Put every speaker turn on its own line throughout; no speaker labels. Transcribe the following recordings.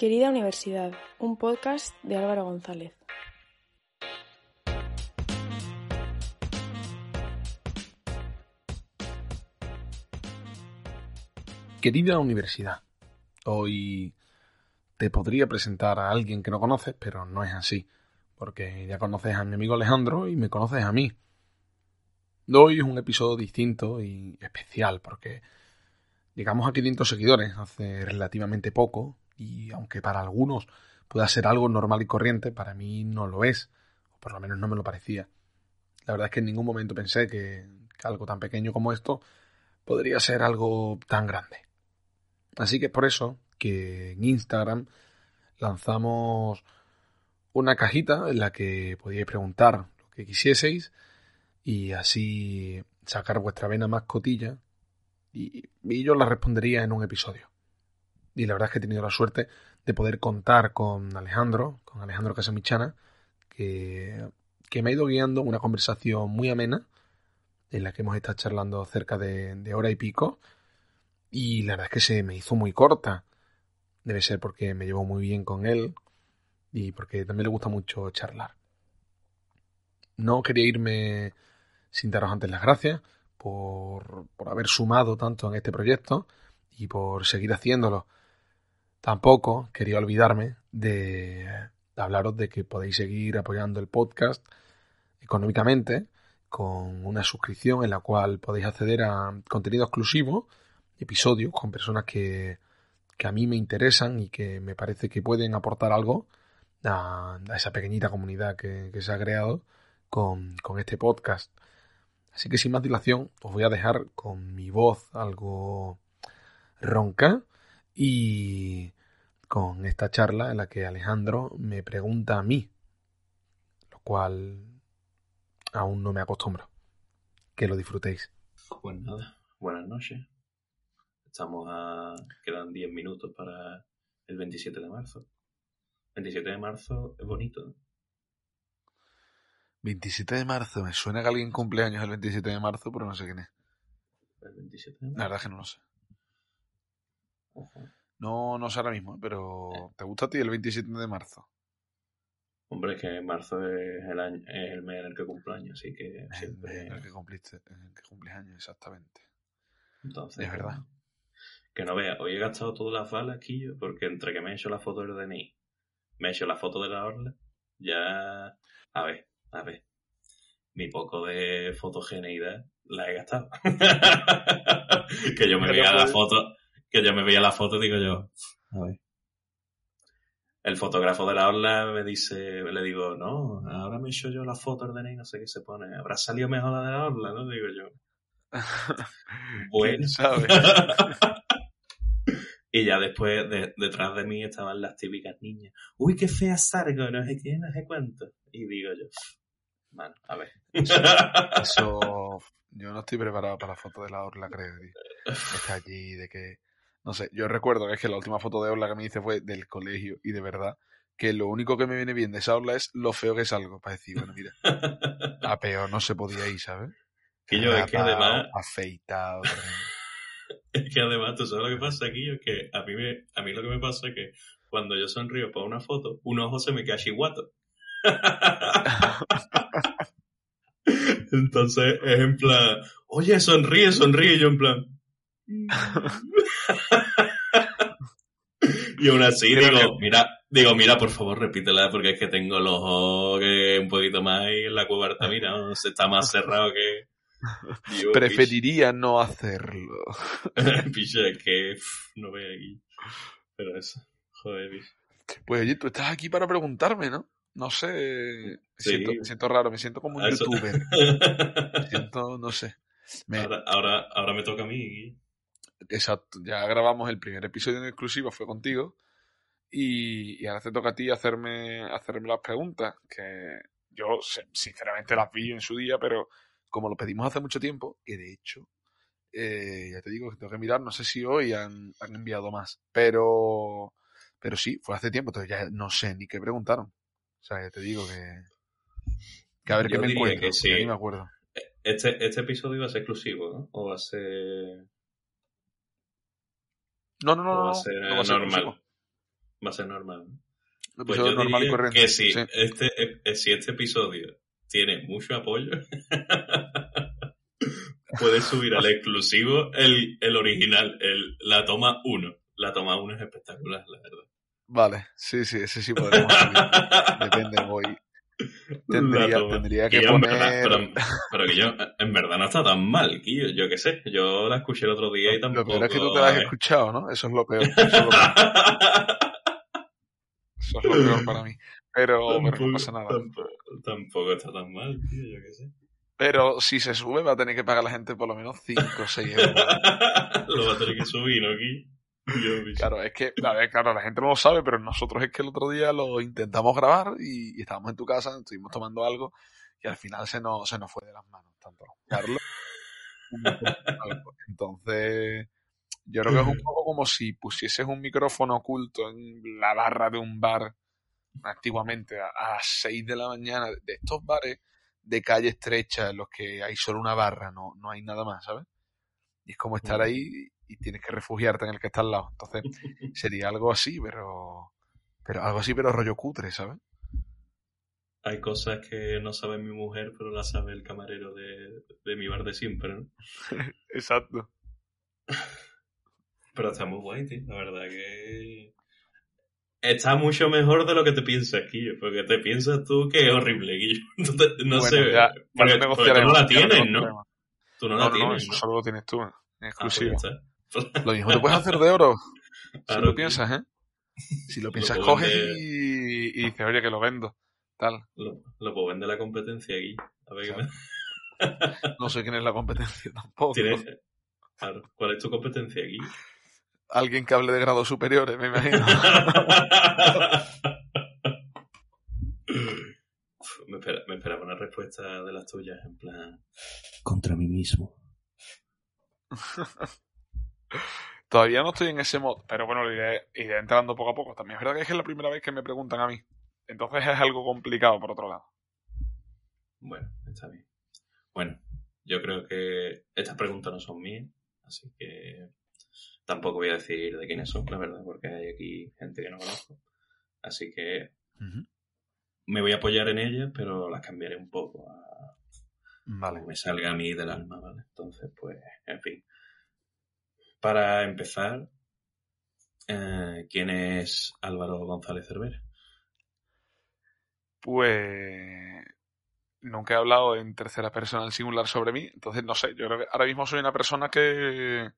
Querida Universidad, un podcast de Álvaro González.
Querida Universidad, hoy te podría presentar a alguien que no conoces, pero no es así, porque ya conoces a mi amigo Alejandro y me conoces a mí. Hoy es un episodio distinto y especial, porque llegamos a 500 seguidores hace relativamente poco, y aunque para algunos pueda ser algo normal y corriente, para mí no lo es, o por lo menos no me lo parecía. La verdad es que en ningún momento pensé que, algo tan pequeño como esto podría ser algo tan grande. Así que es por eso que en Instagram lanzamos una cajita en la que podíais preguntar lo que quisieseis y así sacar vuestra vena más cotilla y, y yo la respondería en un episodio y la verdad es que he tenido la suerte de poder contar con Alejandro, con Alejandro Casamichana, que, que me ha ido guiando una conversación muy amena, en la que hemos estado charlando cerca de, hora y pico, y la verdad es que se me hizo muy corta. Debe ser porque me llevo muy bien con él y porque también le gusta mucho charlar. No quería irme sin daros antes las gracias por, por haber sumado tanto en este proyecto y por seguir haciéndolo. Tampoco quería olvidarme de hablaros de que podéis seguir apoyando el podcast económicamente con una suscripción en la cual podéis acceder a contenido exclusivo, episodios con personas que, a mí me interesan y que me parece que pueden aportar algo a, esa pequeñita comunidad que, se ha creado con, con este podcast. Así que sin más dilación os voy a dejar con mi voz algo ronca y con esta charla en la que Alejandro me pregunta a mí, lo cual aún no me acostumbro. Que lo disfrutéis.
Pues nada, buenas noches. Estamos a. quedan 10 minutos para el 27 de marzo. 27 de marzo es bonito.
27 de marzo, me suena que alguien cumpleaños el 27 de marzo, pero no sé quién es.
El 27 de marzo.
La verdad es que no lo sé. No, no sé ahora mismo, pero eh. ¿te gusta a ti el 27 de marzo?
Hombre, es que marzo es el, año, es el mes en el que cumpleaños, así que
es el mes en el que cumpliste, en el que cumples años, exactamente. Entonces, es verdad.
Que no veas, hoy he gastado todas las balas aquí yo, porque entre que me he hecho la foto del DNI, me he hecho la foto de la orla, ya... A ver, a ver. Mi poco de fotogeneidad la he gastado. que yo me veía la foto que yo me veía la foto y digo yo, a ver. El fotógrafo de la orla me dice, le digo, no, ahora me he hecho yo la foto de y no sé qué se pone. Habrá salido mejor la de la orla, ¿no? Digo yo. bueno. sabe? y ya después, detrás de mí estaban las típicas niñas. Uy, qué fea Sargo, no sé qué, no sé cuánto. Y digo yo, bueno, a ver.
Eso, yo no estoy preparado para la foto de la orla, creo. Está allí, de que no sé, yo recuerdo que es que la última foto de Orla que me hice fue del colegio y de verdad que lo único que me viene bien de esa Orla es lo feo que es algo, para decir, bueno, mira, a peor no se podía ir, ¿sabes?
Que yo, es que además...
Afeitado.
es que además, tú sabes lo que pasa aquí, es que a mí, me, a mí lo que me pasa es que cuando yo sonrío para una foto, un ojo se me queda chihuato. Entonces es en plan, oye, sonríe, sonríe, y yo en plan, y aún así digo, mira, digo, mira, por favor, repítela porque es que tengo los ojos un poquito más y en la cueva mira, no, se está más cerrado que...
Preferiría no hacerlo.
Picha, es que no veo aquí. Pero eso, joder,
Pues oye, tú estás aquí para preguntarme, ¿no? No sé, me, siento, raro, me siento como un youtuber. me siento, no sé.
Ahora, ahora, ahora me toca a mí.
Exacto, ya grabamos el primer episodio en exclusiva, fue contigo. Y, ahora te toca a ti hacerme, hacerme las preguntas, que yo sinceramente las vi en su día, pero como lo pedimos hace mucho tiempo, que de hecho, eh, ya te digo que tengo que mirar, no sé si hoy han, enviado más, pero, pero sí, fue hace tiempo, entonces ya no sé ni qué preguntaron. O sea, ya te digo que, que a ver qué me encuentro, que sí. me acuerdo.
Este, este episodio va a ser exclusivo, ¿no? O va a ser...
No, no, no, no, va a ser normal.
Va a ser normal.
Un
Pues yo
normal y corriente.
que si,
sí.
este, eh, si este episodio tiene mucho apoyo, puedes subir al exclusivo el, el original, el, la toma 1. La toma 1 es espectacular, la verdad.
Vale, sí, sí, ese sí podemos. Depende, voy. Tendría, tendría que
en
poner.
verdad, pero, pero que yo, en verdad no está tan mal, Quillo, yo qué sé. Yo la escuché el otro día y
Lo
tampoco...
peor es que tú te la has escuchado, ¿no? Eso es lo peor. Eso es lo peor, eso es lo peor para mí. Pero, pero no
Tampoco-
pasa nada.
Tampoco, tampoco está tan mal, tío, yo qué sé.
Pero si se sube, va a tener que pagar la gente por lo menos 5 o 6 euros.
Lo va a tener que subir, ¿no? Aquí.
Claro, es que, a ver, claro, la gente no lo sabe, pero nosotros es que el otro día lo intentamos grabar y, y estábamos en tu casa, estuvimos tomando algo y al final se nos, se nos fue de las manos, tanto Carlos como algo. Entonces, yo creo que es un poco como si pusieses un micrófono oculto en la barra de un bar antiguamente a, a las 6 de la mañana, de estos bares de calle estrecha en los que hay solo una barra, no, no hay nada más, ¿sabes? Y es como estar ahí y tienes que refugiarte en el que está al lado. Entonces, sería algo así, pero pero algo así, pero rollo cutre, ¿sabes?
Hay cosas que no sabe mi mujer, pero las sabe el camarero de, de mi bar de siempre, ¿no?
Exacto.
Pero está muy guay, tío. La verdad que... Está mucho mejor de lo que te piensas, Guillo. Porque te piensas tú que es horrible, Guillo. Te- no
Bueno,
sé.
ya-
porque, porque tú no la tienes, ¿no? Tú no,
No,
la
no,
tienes,
eso
¿no?
solo lo tienes tú, en
Ah, pues
exclusivo.
ya está.
Lo mismo te puedes hacer de oro, si lo
tío.
piensas, ¿eh? Si lo piensas,
puedo
coges
vender.
y, y dices, oye, que lo vendo. Tal.
Lo, lo puedo vender la competencia aquí. A ver qué me...
No sé quién es la competencia tampoco.
¿Tienes... Claro. ¿Cuál es tu competencia aquí?
Alguien que hable de grados superiores, me imagino.
me, espera- me esperaba una respuesta de las tuyas, en plan...
Contra mí mismo.
Todavía no estoy en ese mod, pero bueno, lo iré, iré entrando poco a poco. También es verdad que es la primera vez que me preguntan a mí. Entonces es algo complicado, por otro lado.
Bueno, está bien. Bueno, yo creo que estas preguntas no son mías, así que tampoco voy a decir de quiénes son, la verdad, porque hay aquí gente que no conozco. Así que me voy a apoyar en ellas, pero las cambiaré un poco a
Vale.
me salga a mí del alma, ¿vale? Entonces, pues, en fin. Para empezar, eh, ¿quién es Álvaro González Cervera?
Pues nunca he hablado en tercera persona en singular sobre mí, entonces no sé, yo ahora mismo soy una persona que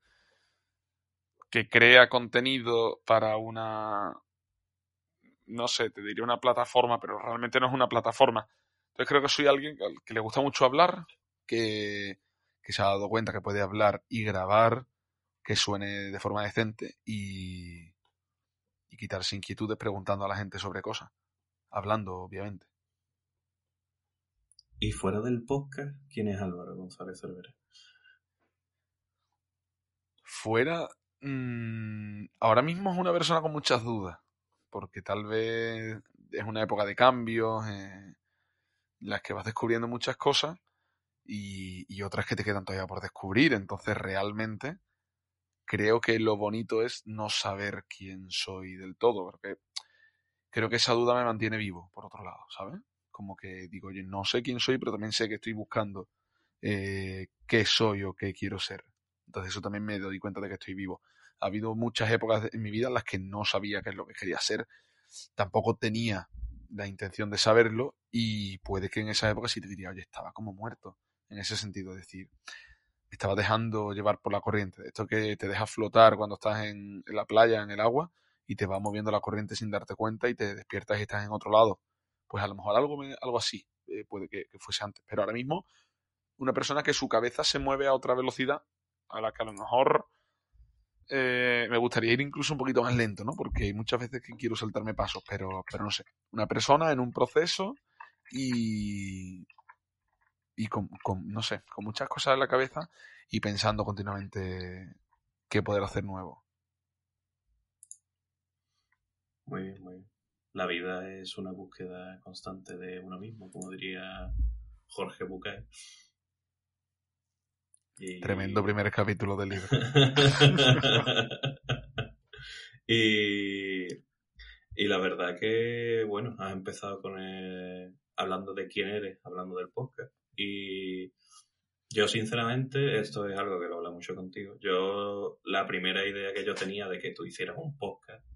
que crea contenido para una no sé, te diría una plataforma, pero realmente no es una plataforma. Entonces creo que soy alguien al que le gusta mucho hablar, que, que se ha dado cuenta que puede hablar y grabar, que suene de forma decente y, y quitarse inquietudes preguntando a la gente sobre cosas. Hablando, obviamente.
Y fuera del podcast, ¿quién es Álvaro González Cervera?
Fuera, mm, ahora mismo es una persona con muchas dudas, porque tal vez es una época de cambios, eh, en las que vas descubriendo muchas cosas y, y otras que te quedan todavía por descubrir. Entonces, realmente, creo que lo bonito es no saber quién soy del todo, porque creo que esa duda me mantiene vivo, por otro lado, ¿sabes? Como que digo, oye, no sé quién soy, pero también sé que estoy buscando eh, qué soy o qué quiero ser. Entonces eso también me doy cuenta de que estoy vivo. Ha habido muchas épocas en mi vida en las que no sabía qué es lo que quería ser. Tampoco tenía la intención de saberlo y puede que en esa época sí te diría, oye, estaba como muerto. En ese sentido, decir, estaba dejando llevar por la corriente. Esto que te deja flotar cuando estás en, la playa, en el agua, y te va moviendo la corriente sin darte cuenta y te despiertas y estás en otro lado. Pues a lo mejor algo, algo así eh, puede que, que fuese antes. Pero ahora mismo, una persona que su cabeza se mueve a otra velocidad a la que a lo mejor eh, me gustaría ir incluso un poquito más lento, ¿no? Porque hay muchas veces que quiero saltarme pasos, pero, pero no sé. Una persona en un proceso y, y con, con, no sé, con muchas cosas en la cabeza y pensando continuamente qué poder hacer nuevo.
Muy bien, muy bien. La vida es una búsqueda constante de uno mismo, como diría Jorge Bucay. Y-
Tremendo primer capítulo del libro.
y Y la verdad que, bueno, has empezado con el, hablando de quién eres, hablando del podcast. Y yo, sinceramente, esto es algo que lo habla mucho contigo. Yo, la primera idea que yo tenía de que tú hicieras un podcast,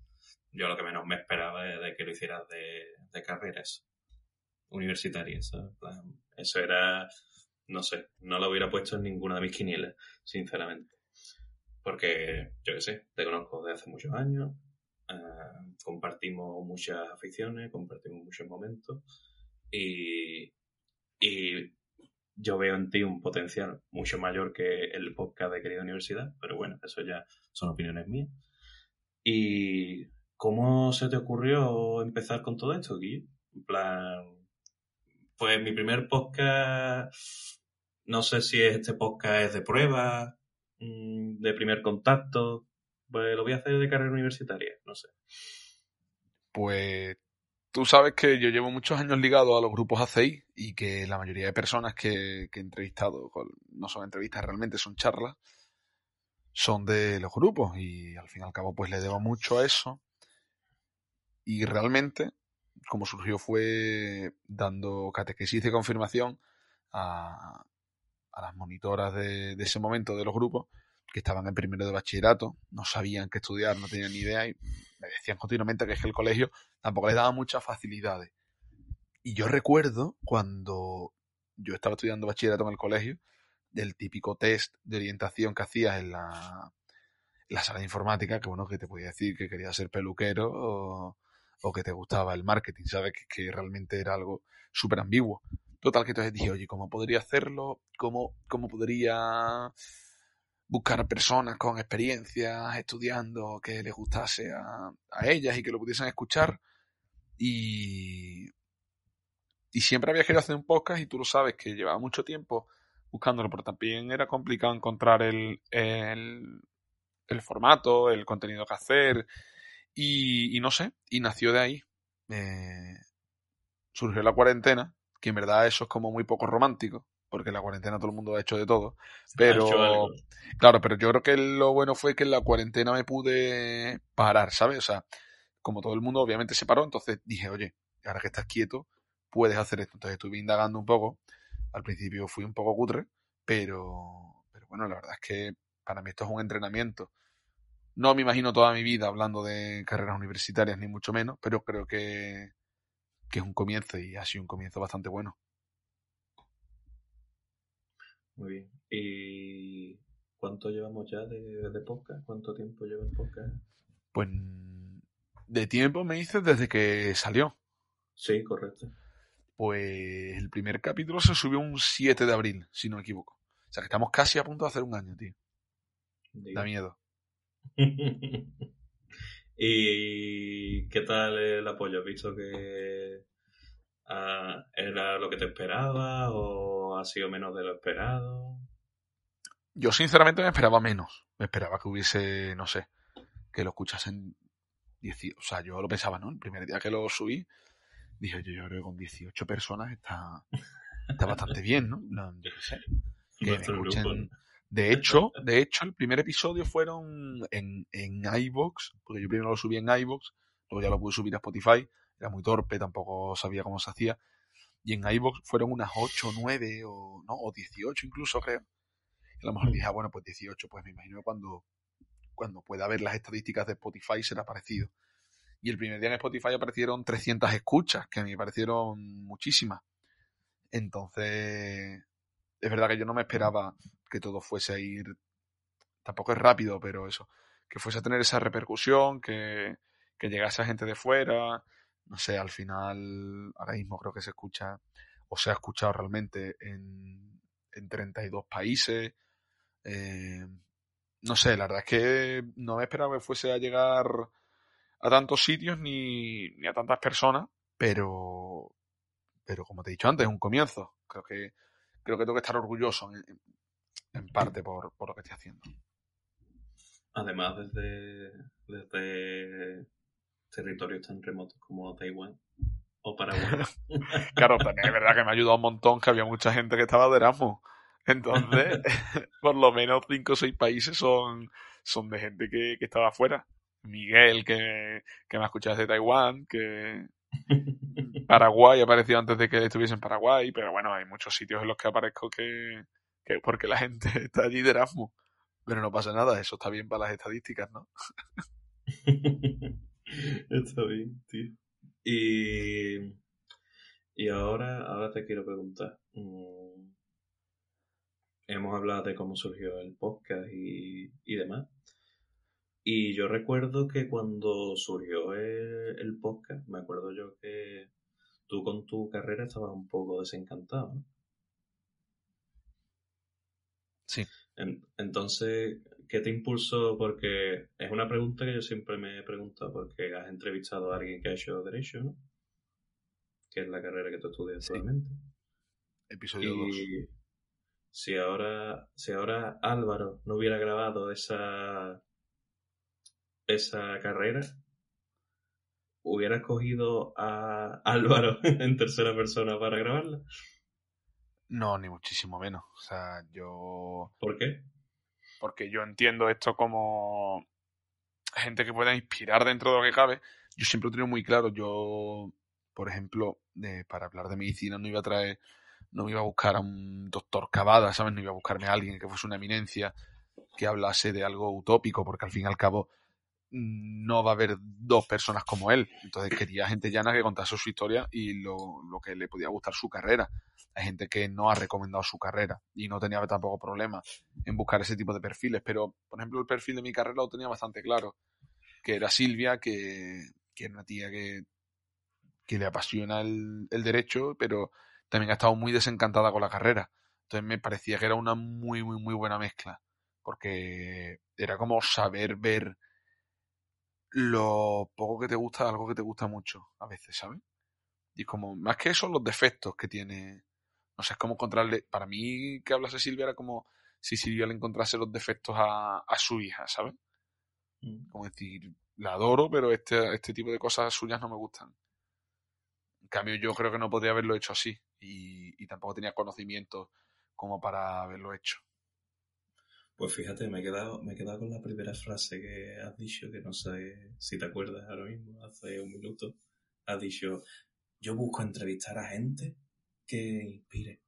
yo lo que menos me esperaba es de que lo hicieras de, de carreras universitarias. Eso era, no sé, no lo hubiera puesto en ninguna de mis quinielas, sinceramente. Porque, yo qué sé, te conozco de hace muchos años, eh, compartimos muchas aficiones, compartimos muchos momentos y, y yo veo en ti un potencial mucho mayor que el podcast de Querida Universidad, pero bueno, eso ya son opiniones mías. ¿Y cómo se te ocurrió empezar con todo esto, Guillo? En plan, pues mi primer podcast, no sé si este podcast es de prueba, mm, de primer contacto, pues lo voy a hacer de carrera universitaria, no sé.
Pues Tú sabes que yo llevo muchos años ligado a los grupos ACI y que la mayoría de personas que, he entrevistado, no son entrevistas realmente, son charlas, son de los grupos y al fin y al cabo pues le debo mucho a eso. Y realmente, como surgió fue dando catequesis de confirmación a, las monitoras de, de ese momento de los grupos que estaban en primero de bachillerato, no sabían qué estudiar, no tenían ni idea y me decían continuamente que es que el colegio tampoco les daba muchas facilidades. Y yo recuerdo cuando yo estaba estudiando bachillerato en el colegio, del típico test de orientación que hacías en la, la sala de informática, que bueno, que te podía decir que querías ser peluquero o, que te gustaba el marketing, ¿sabes? Que, realmente era algo súper ambiguo. Total, que entonces dije, oye, ¿cómo podría hacerlo? ¿Cómo, cómo podría buscar personas con experiencias estudiando que les gustase a, ellas y que lo pudiesen escuchar. Y, y siempre había querido hacer un podcast y tú lo sabes que llevaba mucho tiempo buscándolo, pero también era complicado encontrar el, el, el formato, el contenido que hacer y, y, no sé, y nació de ahí. Eh, surgió la cuarentena, que en verdad eso es como muy poco romántico, porque en la cuarentena todo el mundo ha hecho de todo. Pero, claro, pero yo creo que lo bueno fue que en la cuarentena me pude parar, ¿sabes? O sea, como todo el mundo obviamente se paró, entonces dije, oye, ahora que estás quieto, puedes hacer esto. Entonces estuve indagando un poco. Al principio fui un poco cutre, pero, pero bueno, la verdad es que para mí esto es un entrenamiento. No me imagino toda mi vida hablando de carreras universitarias, ni mucho menos, pero creo que, que es un comienzo y ha sido un comienzo bastante bueno.
Muy bien. ¿Y cuánto llevamos ya de, de podcast? ¿Cuánto tiempo lleva el podcast?
Pues de tiempo me dices desde que salió.
Sí, correcto.
Pues el primer capítulo se subió un 7 de abril, si no me equivoco. O sea que estamos casi a punto de hacer un año, tío. Da miedo.
¿Y qué tal el apoyo? ¿Has visto que ¿Era lo que te esperaba o ha sido menos de lo esperado?
Yo sinceramente me esperaba menos. Me esperaba que hubiese, no sé, que lo escuchasen 18. O sea, yo lo pensaba, ¿no? El primer día que lo subí, dije, yo, yo creo que con 18 personas está, está bastante bien, ¿no? Yo qué sé. Que me escuchen. De hecho, de hecho, el primer episodio fueron en, en iVoox, porque yo primero lo subí en iVoox, luego ya lo pude subir a Spotify, era muy torpe, tampoco sabía cómo se hacía. Y en iVoox fueron unas 8, 9 o, no, o 18 incluso, creo. Y a lo mejor mm. dije, ah, bueno, pues 18, pues me imagino cuando, cuando pueda ver las estadísticas de Spotify será parecido. Y el primer día en Spotify aparecieron 300 escuchas, que me parecieron muchísimas. Entonces, es verdad que yo no me esperaba que todo fuese a ir, tampoco es rápido, pero eso, que fuese a tener esa repercusión, que, que llegase a gente de fuera, no sé, al final, ahora mismo creo que se escucha, o se ha escuchado realmente en, en 32 países. Eh, no sé, la verdad es que no me esperaba que fuese a llegar a tantos sitios ni, ni a tantas personas, pero, pero como te he dicho antes, es un comienzo. Creo que, creo que tengo que estar orgulloso en, parte por, por, lo que estoy haciendo.
Además, desde, desde territorios tan remotos como Taiwán o Paraguay.
claro, también es verdad que me ha ayudado un montón que había mucha gente que estaba de Erasmus. Entonces, por lo menos cinco o seis países son, son de gente que, que estaba afuera. Miguel, que, que me ha escuchado desde Taiwán, que Paraguay apareció antes de que estuviese en Paraguay, pero bueno, hay muchos sitios en los que aparezco que, que porque la gente está allí de Erasmus. Pero no pasa nada, eso está bien para las estadísticas, ¿no?
está bien, tío. Y, y ahora, ahora te quiero preguntar. mm, Hemos hablado de cómo surgió el podcast y, y demás. Y yo recuerdo que cuando surgió el, el podcast, me acuerdo yo que tú con tu carrera estabas un poco desencantado, ¿no?
Sí.
En- entonces, ¿qué te impulsó? Porque es una pregunta que yo siempre me he preguntado, porque has entrevistado a alguien que ha hecho Derecho, ¿no? Que es la carrera que tú estudias
Sí.
actualmente.
Episodio 2.
Y si ahora, si ahora Álvaro no hubiera grabado esa, esa carrera, ¿hubieras cogido a Álvaro en tercera persona para grabarla?
No, ni muchísimo menos. O sea, yo.
¿Por qué?
Porque yo entiendo esto como gente que pueda inspirar dentro de lo que cabe. Yo siempre lo he tenido muy claro. Yo, por ejemplo, de- para hablar de medicina no iba a traer, no me iba a buscar a un doctor Cavada, ¿sabes? No iba a buscarme a alguien que fuese una eminencia que hablase de algo utópico, porque al fin y al cabo no va a haber dos personas como él. Entonces quería gente llana que contase su historia y lo, lo que le podía gustar su carrera. Hay gente que no ha recomendado su carrera y no tenía tampoco problema en buscar ese tipo de perfiles. Pero, por ejemplo, el perfil de mi carrera lo tenía bastante claro. Que era Silvia, que, que era una tía que, que le apasiona el, el derecho, pero también ha estado muy desencantada con la carrera. Entonces me parecía que era una muy, muy, muy buena mezcla. Porque era como saber ver lo poco que te gusta algo que te gusta mucho, a veces, ¿sabes? Y como, más que eso, los defectos que tiene. No sé, es como encontrarle. Para mí, que hablase Silvia era como si Silvia le encontrase los defectos a, a su hija, ¿sabes?
Mm.
Como decir, la adoro, pero este, este tipo de cosas suyas no me gustan. En cambio, yo creo que no podría haberlo hecho así. Y, y tampoco tenía conocimiento como para haberlo hecho.
Pues fíjate, me he quedado, me he quedado con la primera frase que has dicho, que no sé si te acuerdas ahora mismo, hace un minuto. Has dicho, yo busco entrevistar a gente que inspire.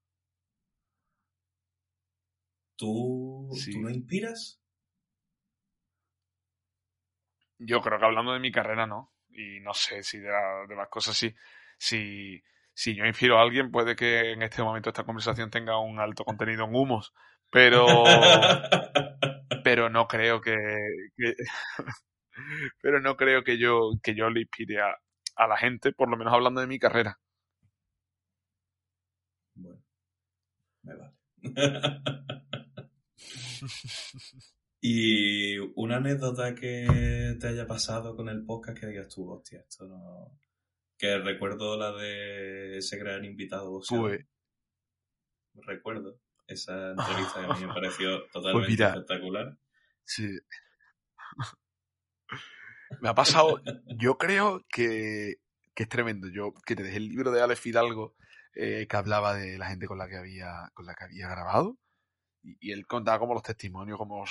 ¿Tú,
Sí.
¿tú no inspiras?
Yo creo que hablando de mi carrera, no. Y no sé si de, la- de las cosas sí. Si, si yo inspiro a alguien, puede que en este momento esta conversación tenga un alto contenido en humos. Pero, pero no creo que, que- pero no creo que yo, que yo le inspire a, a la gente, por lo menos hablando de mi carrera.
bueno, me vale. y una anécdota que te haya pasado con el podcast que digas tú, hostia, esto no... Que recuerdo la de ese gran invitado.
Pues,
recuerdo esa entrevista que a mí me pareció totalmente
Pues mira.
espectacular.
Sí. Me ha pasado, yo creo que, que es tremendo. Yo que te dejé el libro de Alex Fidalgo eh, que hablaba de la gente con la que había, con la que había grabado. Y, y él contaba como los testimonios como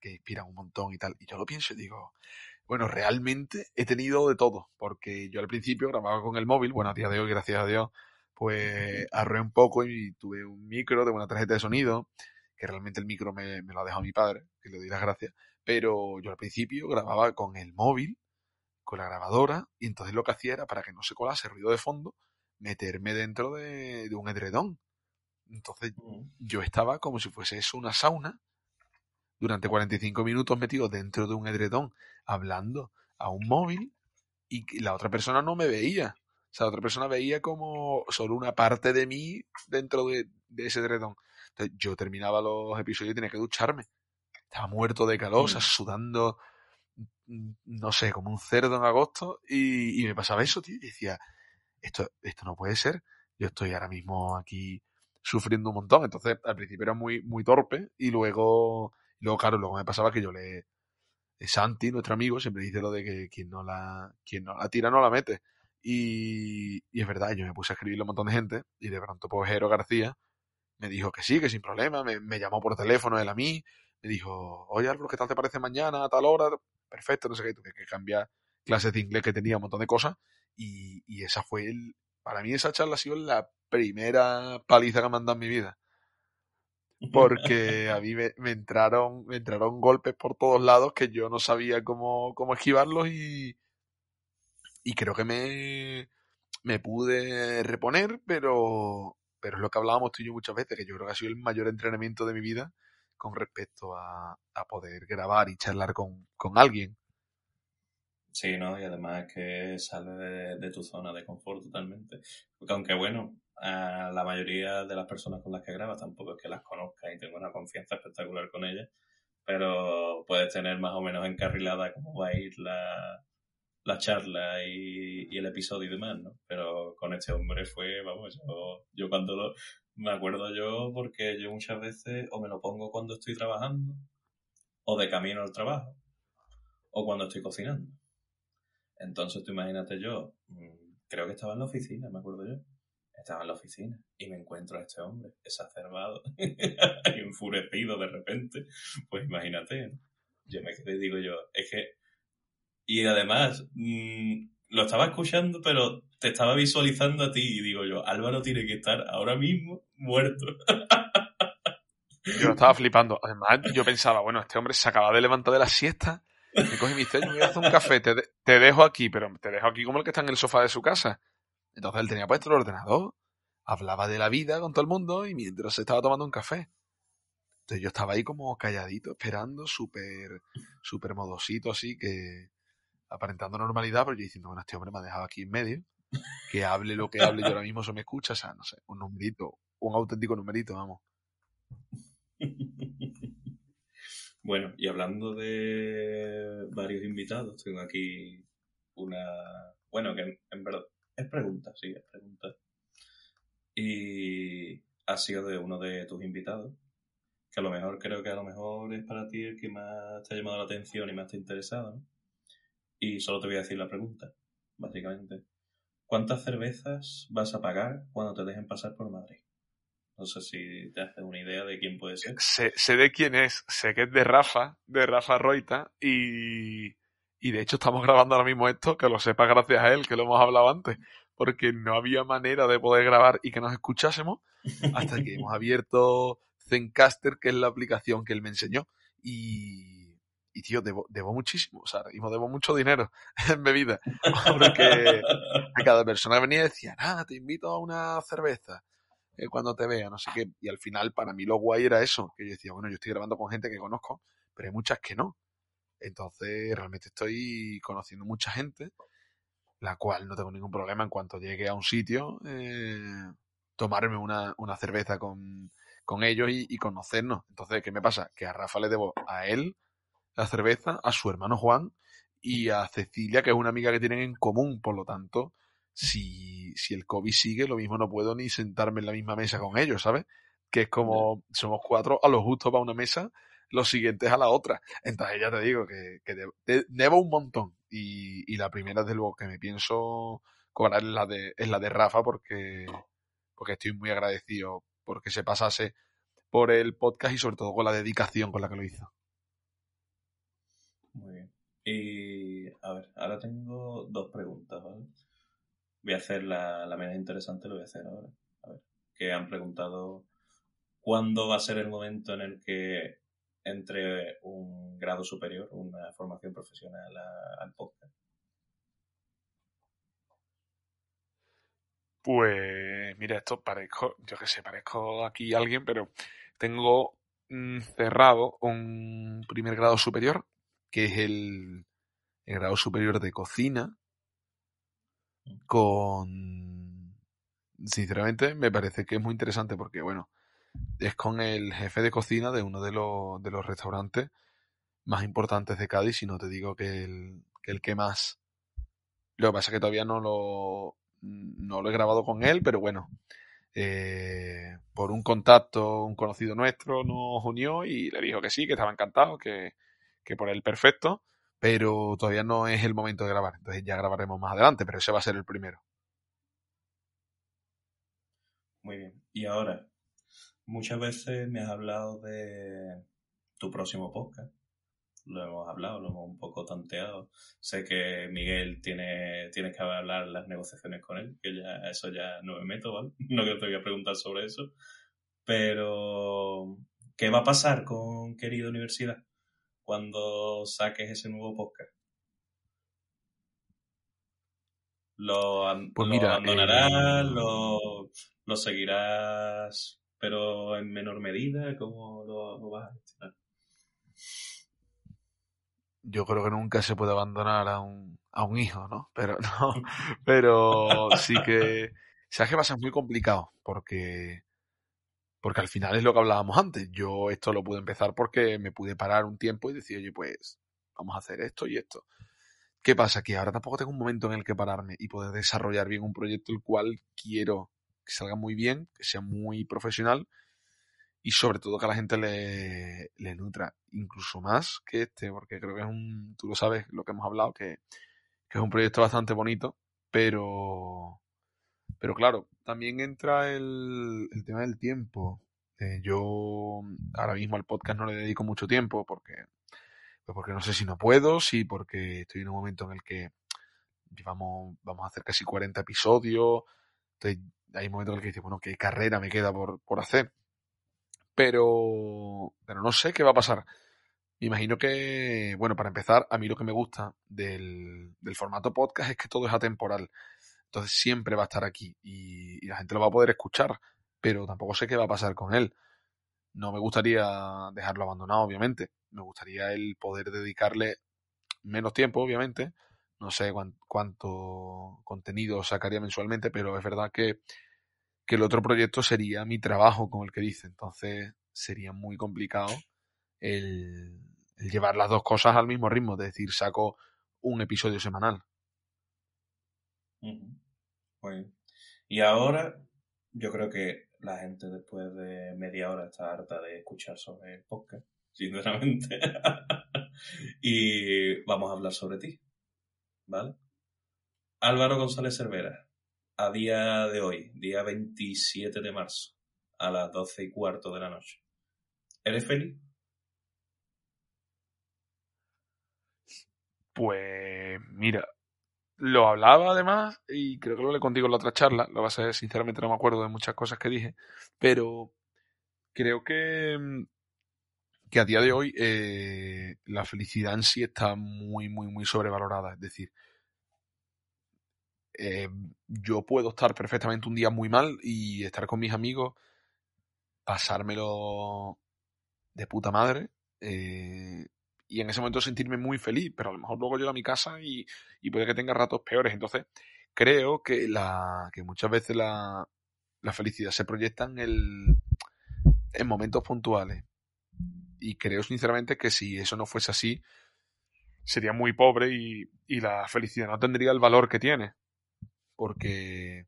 que inspiran un montón y tal. Y yo lo pienso y digo, bueno, realmente he tenido de todo. Porque yo al principio grababa con el móvil, bueno, a día de hoy, gracias a Dios, pues ahorré un poco y tuve un micro de una tarjeta de sonido, que realmente el micro me, me lo ha dejado mi padre, que le doy las gracias. Pero yo al principio grababa con el móvil, con la grabadora, y entonces lo que hacía era, para que no se colase ruido de fondo, meterme dentro de, de un edredón. Entonces yo estaba como si fuese eso una sauna, durante 45 minutos metido dentro de un edredón, hablando a un móvil, y la otra persona no me veía. O sea, la otra persona veía como solo una parte de mí dentro de, de ese edredón. Entonces yo terminaba los episodios y tenía que ducharme. Estaba muerto de calor, o sea,
Mm.
sudando, mm, no sé, como un cerdo en agosto, y, y me pasaba eso, tío, y decía, esto, esto no puede ser, yo estoy ahora mismo aquí sufriendo un montón, entonces al principio era muy, muy torpe, y luego, luego claro, luego me pasaba que yo le, eh, Santi, nuestro amigo, siempre dice lo de que quien no la, quien no la tira no la mete, y, es verdad, yo me puse a escribirle a un montón de gente, y de pronto pues García me dijo que sí, que sin problema, me, llamó por teléfono él a mí, me dijo, oye Álvaro, ¿qué tal te parece mañana a tal hora? perfecto, no sé qué, tuve que cambiar clases de inglés que tenía, un montón de cosas, y, y esa fue el, para mí esa charla ha sido la primera paliza que me han dado en mi vida. Porque a mí me, me entraron, me entraron golpes por todos lados que yo no sabía cómo, cómo esquivarlos y, y creo que me, me pude reponer, pero, pero es lo que hablábamos tú y yo muchas veces, que yo creo que ha sido el mayor entrenamiento de mi vida con respecto a, a poder grabar y charlar con, con alguien.
Sí, ¿no? Y además es que sale de, tu zona de confort totalmente. Porque aunque bueno, a la mayoría de las personas con las que grabas tampoco es que las conozcas y tengo una confianza espectacular con ellas, pero puedes tener más o menos encarrilada cómo va a ir la, la charla y, el episodio y demás, ¿no? Pero con este hombre fue, vamos, yo, yo cuando lo, me acuerdo yo porque yo muchas veces o me lo pongo cuando estoy trabajando o de camino al trabajo o cuando estoy cocinando. Entonces tú imagínate yo, mm, creo que estaba en la oficina, me acuerdo yo. Estaba en la oficina y me encuentro a este hombre exacerbado y enfurecido de repente. Pues imagínate, ¿no? Yo me quedé, digo yo, es que... Y además, mmm, lo estaba escuchando, pero te estaba visualizando a ti y digo yo, Álvaro tiene que estar ahora mismo muerto.
Yo estaba flipando. Además, yo pensaba, bueno, este hombre se acaba de levantar de la siesta, me coge me dice, me voy a hacer un café, te, de te dejo aquí, pero te dejo aquí como el que está en el sofá de su casa. Entonces él tenía puesto el ordenador, hablaba de la vida con todo el mundo y mientras estaba tomando un café. Entonces yo estaba ahí como calladito, esperando, súper, súper modosito, así que aparentando normalidad, pero yo diciendo, bueno, este hombre me ha dejado aquí en medio, que hable lo que hable, yo ahora mismo se me escucha, o sea, no sé, un numerito, un auténtico numerito, vamos.
Bueno, y hablando de varios invitados, tengo aquí una, bueno, que en, en verdad es pregunta, sí, es pregunta. Y ha sido de uno de tus invitados, que a lo mejor creo que a lo mejor es para ti el que más te ha llamado la atención y más te ha interesado, ¿no? Y solo te voy a decir la pregunta, básicamente. ¿Cuántas cervezas vas a pagar cuando te dejen pasar por Madrid? No sé si te haces una idea de quién puede ser.
Sé, sé de quién es, sé que es de Rafa, de Rafa Roita, y, y de hecho estamos grabando ahora mismo esto, que lo sepa gracias a él, que lo hemos hablado antes, porque no había manera de poder grabar y que nos escuchásemos hasta que hemos abierto Zencaster, que es la aplicación que él me enseñó, y, y tío, debo, debo muchísimo, o sea, ahora mismo debo mucho dinero en bebida, porque a cada persona venía decía, nada, te invito a una cerveza eh, cuando te vea, no sé qué. Y al final, para mí lo guay era eso, que yo decía, bueno, yo estoy grabando con gente que conozco, pero hay muchas que no. Entonces, realmente estoy conociendo mucha gente, la cual no tengo ningún problema en cuanto llegue a un sitio, eh, tomarme una, una cerveza con, con ellos y, y, conocernos. Entonces, ¿qué me pasa? Que a Rafa le debo a él la cerveza, a su hermano Juan y a Cecilia, que es una amiga que tienen en común, por lo tanto, si, si el COVID sigue, lo mismo no puedo ni sentarme en la misma mesa con ellos, ¿sabes? Que es como, somos cuatro a lo justo para una mesa, los siguientes a la otra. Entonces ya te digo que, que debo, debo, un montón. Y, y la primera, desde luego, que me pienso cobrar es la de, es la de Rafa porque, porque estoy muy agradecido porque se pasase por el podcast y sobre todo con la dedicación con la que lo hizo.
Muy bien. Y a ver, ahora tengo dos preguntas, ¿vale? Voy a hacer la, la menos interesante, lo voy a hacer ahora. A ver, que han preguntado cuándo va a ser el momento en el que entre un grado superior, una formación profesional a, al podcast.
Pues mira, esto parezco, yo qué sé, parezco aquí alguien, pero tengo mm, cerrado un primer grado superior, que es el, el grado superior de cocina, con... Sinceramente, me parece que es muy interesante porque, bueno, es con el jefe de cocina de uno de los, de los restaurantes más importantes de Cádiz, y no te digo que el, que el que más. Lo que pasa es que todavía no lo, no lo he grabado con él, pero bueno, eh, por un contacto, un conocido nuestro nos unió y le dijo que sí, que estaba encantado, que, que por él perfecto pero todavía no es el momento de grabar. Entonces ya grabaremos más adelante, pero ese va a ser el primero.
Muy bien. Y ahora, muchas veces me has hablado de tu próximo podcast. lo hemos hablado, lo hemos un poco tanteado. Sé que Miguel tiene, tiene que hablar las negociaciones con él, que ya eso ya no me meto, ¿vale? No te voy a preguntar sobre eso. Pero, ¿qué va a pasar con Querida Universidad cuando saques ese nuevo podcast? ¿Lo,
Pues
lo
mira,
abandonarás?
eh,
¿Lo, lo seguirás, pero en menor medida? ¿Cómo lo, lo vas a gestionar?
yo creo que nunca se puede abandonar a un, a un hijo, ¿no? Pero no, pero sí que, sabes que va a ser muy complicado, porque, porque al final es lo que hablábamos antes. Yo esto lo pude empezar porque me pude parar un tiempo y decir, oye, pues vamos a hacer esto y esto. ¿Qué pasa? Que ahora tampoco tengo un momento en el que pararme y poder desarrollar bien un proyecto el cual quiero que salga muy bien, que sea muy profesional y sobre todo que a la gente le, le nutra, incluso más que este, porque creo que es un, tú lo sabes, lo que hemos hablado, que, que es un proyecto bastante bonito, pero, pero claro, también entra el, tema del tiempo. Eh, yo ahora mismo al podcast no le dedico mucho tiempo porque, pues porque no sé si no puedo, si porque estoy en un momento en el que llevamos, vamos a hacer casi 40 episodios, entonces hay un momento en el que dices, bueno, qué carrera me queda por, por hacer pero, pero no sé qué va a pasar. Me imagino que, bueno, para empezar, a mí lo que me gusta del, del formato podcast es que todo es atemporal. Entonces siempre va a estar aquí y, la gente lo va a poder escuchar, pero tampoco sé qué va a pasar con él. No me gustaría dejarlo abandonado, obviamente. Me gustaría el poder dedicarle menos tiempo, obviamente. No sé cuán- cuánto contenido sacaría mensualmente, pero es verdad que que el otro proyecto sería mi trabajo, como el que dice. Entonces sería muy complicado el, llevar las dos cosas al mismo ritmo, es decir, saco un episodio semanal.
Bien. Y ahora, yo creo que la gente después de media hora está harta de escuchar sobre el podcast, sinceramente. y vamos a hablar sobre ti, ¿vale? Álvaro González Cervera, a día de hoy, día 27 de marzo, a las 12 y cuarto de la noche. ¿Eres feliz?
Pues mira, lo hablaba además y creo que lo hablé contigo en la otra charla, lo vas a ver, sinceramente no me acuerdo de muchas cosas que dije, pero creo que, mm, que a día de hoy eh, la felicidad en sí está muy, muy, muy sobrevalorada. Es decir, eh, yo puedo estar perfectamente un día muy mal y estar con mis amigos, pasármelo de puta madre eh, y en ese momento sentirme muy feliz, pero a lo mejor luego llego a mi casa y, y puede que tenga ratos peores. Entonces, creo que, la, que muchas veces la, la felicidad se proyecta en, el, en momentos puntuales. Y creo sinceramente que si eso no fuese así, sería muy pobre y, y la felicidad no tendría el valor que tiene. Porque,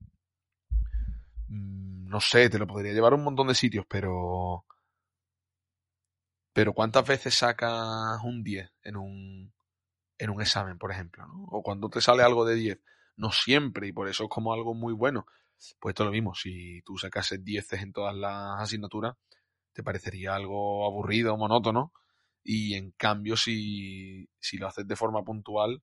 mm, no sé, te lo podría llevar a un montón de sitios, pero... Pero ¿cuántas veces sacas un 10 en un, en un examen, por ejemplo? ¿no? O cuando te sale algo de 10. No siempre, y por eso es como algo muy bueno. Pues esto es lo mismo, si tú sacases 10 en todas las asignaturas, te parecería algo aburrido monótono. Y en cambio, si, si lo haces de forma puntual,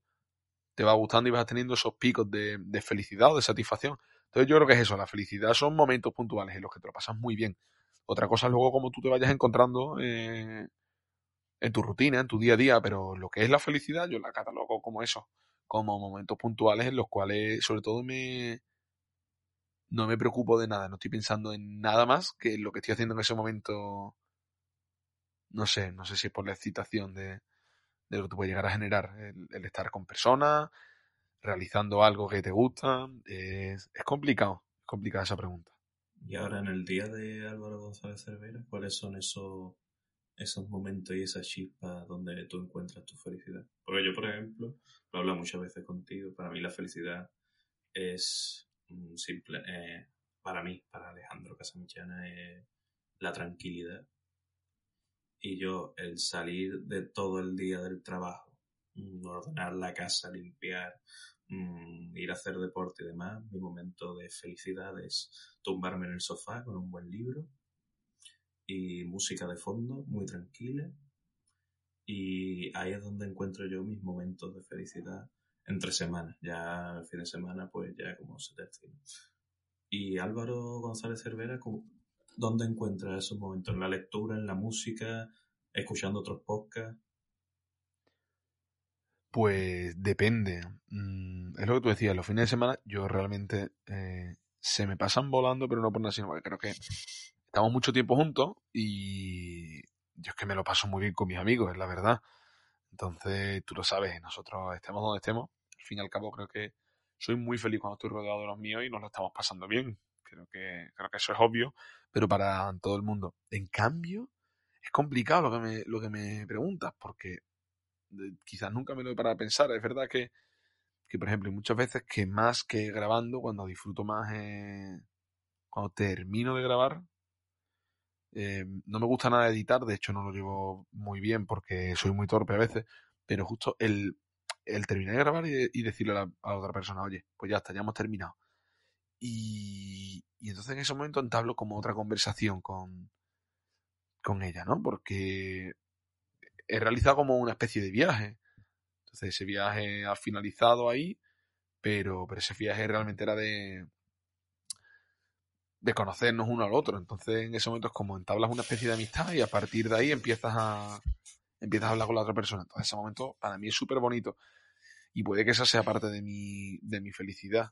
te va gustando y vas teniendo esos picos de, de felicidad o de satisfacción. Entonces yo creo que es eso, la felicidad son momentos puntuales en los que te lo pasas muy bien. Otra cosa es luego como tú te vayas encontrando eh, en tu rutina, en tu día a día, pero lo que es la felicidad yo la catalogo como eso, como momentos puntuales en los cuales sobre todo me no me preocupo de nada, no estoy pensando en nada más que lo que estoy haciendo en ese momento, no sé, no sé si es por la excitación de, de lo que te puede llegar a generar, el, el estar con personas, realizando algo que te gusta, es, es complicado, es complicada esa pregunta.
Y ahora en el día de Álvaro González Cervera, ¿cuáles son esos, esos momentos y esas chispas donde tú encuentras tu felicidad? Porque yo, por ejemplo, lo hablo muchas veces contigo, para mí la felicidad es mm, simple, eh, para mí, para Alejandro Casamichana, es la tranquilidad. Y yo, el salir de todo el día del trabajo, mm, ordenar la casa, limpiar, mm, ir a hacer deporte y demás, mi momento de felicidad es tumbarme en el sofá con un buen libro y música de fondo, muy tranquila, Y ahí es donde encuentro yo mis momentos de felicidad entre semanas. Ya el fin de semana, pues ya como se termina. Y Álvaro González Cervera, ¿dónde encuentra esos momentos? ¿En la lectura, en la música, escuchando otros podcasts?
Pues depende. Mm, es lo que tú decías, los fines de semana yo realmente eh, se me pasan volando, pero no por nada, sino porque creo que estamos mucho tiempo juntos y yo es que me lo paso muy bien con mis amigos, es la verdad. Entonces, tú lo sabes, nosotros estemos donde estemos, al fin y al cabo creo que soy muy feliz cuando estoy rodeado de los míos y nos lo estamos pasando bien. Creo que, creo que eso es obvio, pero para todo el mundo. En cambio, es complicado lo que me, lo que me preguntas, porque quizás nunca me lo he parado a pensar. Es verdad que, que, por ejemplo, muchas veces que más que grabando, cuando disfruto más, cuando termino de grabar, eh, no me gusta nada editar, de hecho no lo llevo muy bien porque soy muy torpe a veces, pero justo el, el terminar de grabar y, decirle a la, otra persona, oye, pues ya está, ya hemos terminado. Y, y entonces en ese momento entablo como otra conversación con, con ella, ¿no? Porque he realizado como una especie de viaje. Entonces ese viaje ha finalizado ahí, pero, pero ese viaje realmente era de, de conocernos uno al otro. Entonces en ese momento es como entablas una especie de amistad y a partir de ahí empiezas a, empiezas a hablar con la otra persona. Entonces ese momento para mí es súper bonito. Y puede que esa sea parte de mi, de mi felicidad.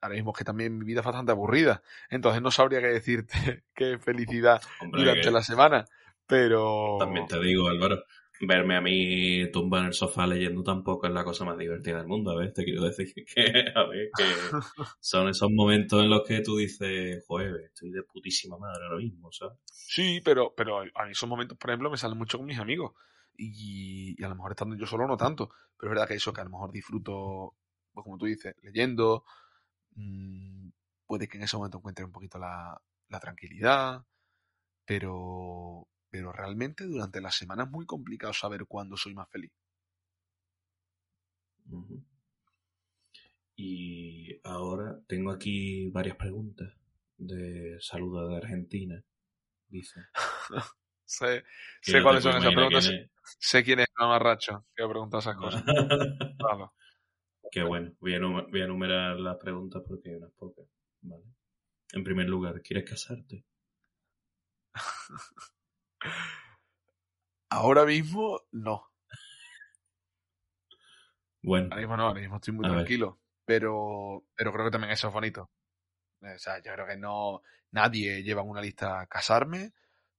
Ahora mismo es que también mi vida es bastante aburrida. Entonces no sabría qué decirte qué felicidad durante la semana. Pero.
También te digo, Álvaro, verme a mí tumba en el sofá leyendo tampoco es la cosa más divertida del mundo. A ver, te quiero decir que, a ver, que son esos momentos en los que tú dices, joder, estoy de putísima madre ahora mismo, ¿sabes?
Sí, pero, pero a mí esos momentos, por ejemplo, me salen mucho con mis amigos. Y, a lo mejor estando yo solo no tanto. Pero es verdad que eso, que a lo mejor disfruto, pues como tú dices, leyendo. Mmm, puede que en ese momento encuentre un poquito la, la tranquilidad. Pero, pero realmente durante la semana es muy complicado saber cuándo soy más feliz.
Y ahora tengo aquí varias preguntas de saludo de Argentina. Dice.
sé, sé cuáles son esas preguntas. Sé quién es el amarracho que pregunta esas cosas.
Qué bueno. Voy a, voy a enumerar las preguntas porque hay unas pocas. Vale. En primer lugar, ¿quieres casarte?
Ahora mismo no.
Bueno.
Ahora mismo no, ahora mismo estoy muy tranquilo. Pero, pero creo que también eso es bonito. O sea, yo creo que no. Nadie lleva en una lista a casarme,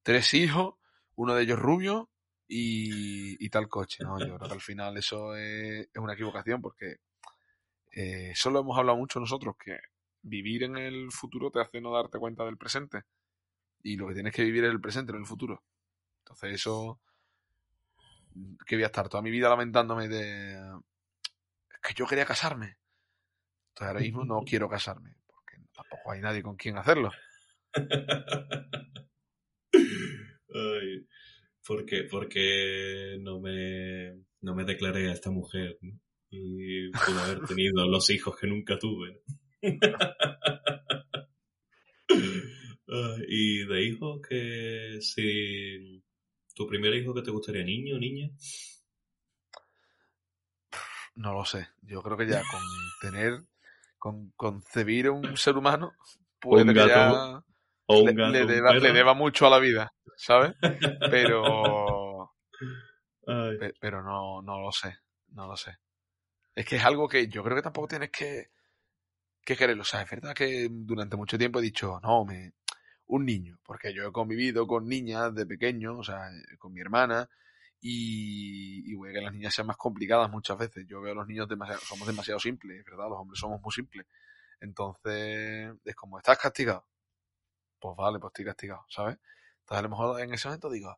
tres hijos, uno de ellos rubio y, y tal coche. ¿no? Yo creo que al final eso es, una equivocación porque eh, solo hemos hablado mucho nosotros que vivir en el futuro te hace no darte cuenta del presente. Y lo que tienes que vivir es el presente, no el futuro. Entonces eso, que voy a estar toda mi vida lamentándome de es que yo quería casarme. Entonces ahora mismo no quiero casarme, porque tampoco hay nadie con quien hacerlo.
Ay, ¿por qué? Porque no me, no me declaré a esta mujer y pude haber tenido los hijos que nunca tuve. y de hijos que si tu primer hijo que te gustaría niño o niña
no lo sé. Yo creo que ya con tener con concebir un ser humano puede que ya le, deba, mucho a la vida sabes pero pero no no lo sé no lo sé. Es que es algo que yo creo que tampoco tienes que que quererlo. O sea es verdad que durante mucho tiempo he dicho no me un niño, porque yo he convivido con niñas de pequeño, o sea, con mi hermana, y, y voy que las niñas sean más complicadas muchas veces. Yo veo a los niños demasiado, somos demasiado simples, ¿verdad? Los hombres somos muy simples. Entonces, es como, ¿estás castigado? Pues vale, pues estoy castigado, ¿sabes? Entonces a lo mejor en ese momento digo,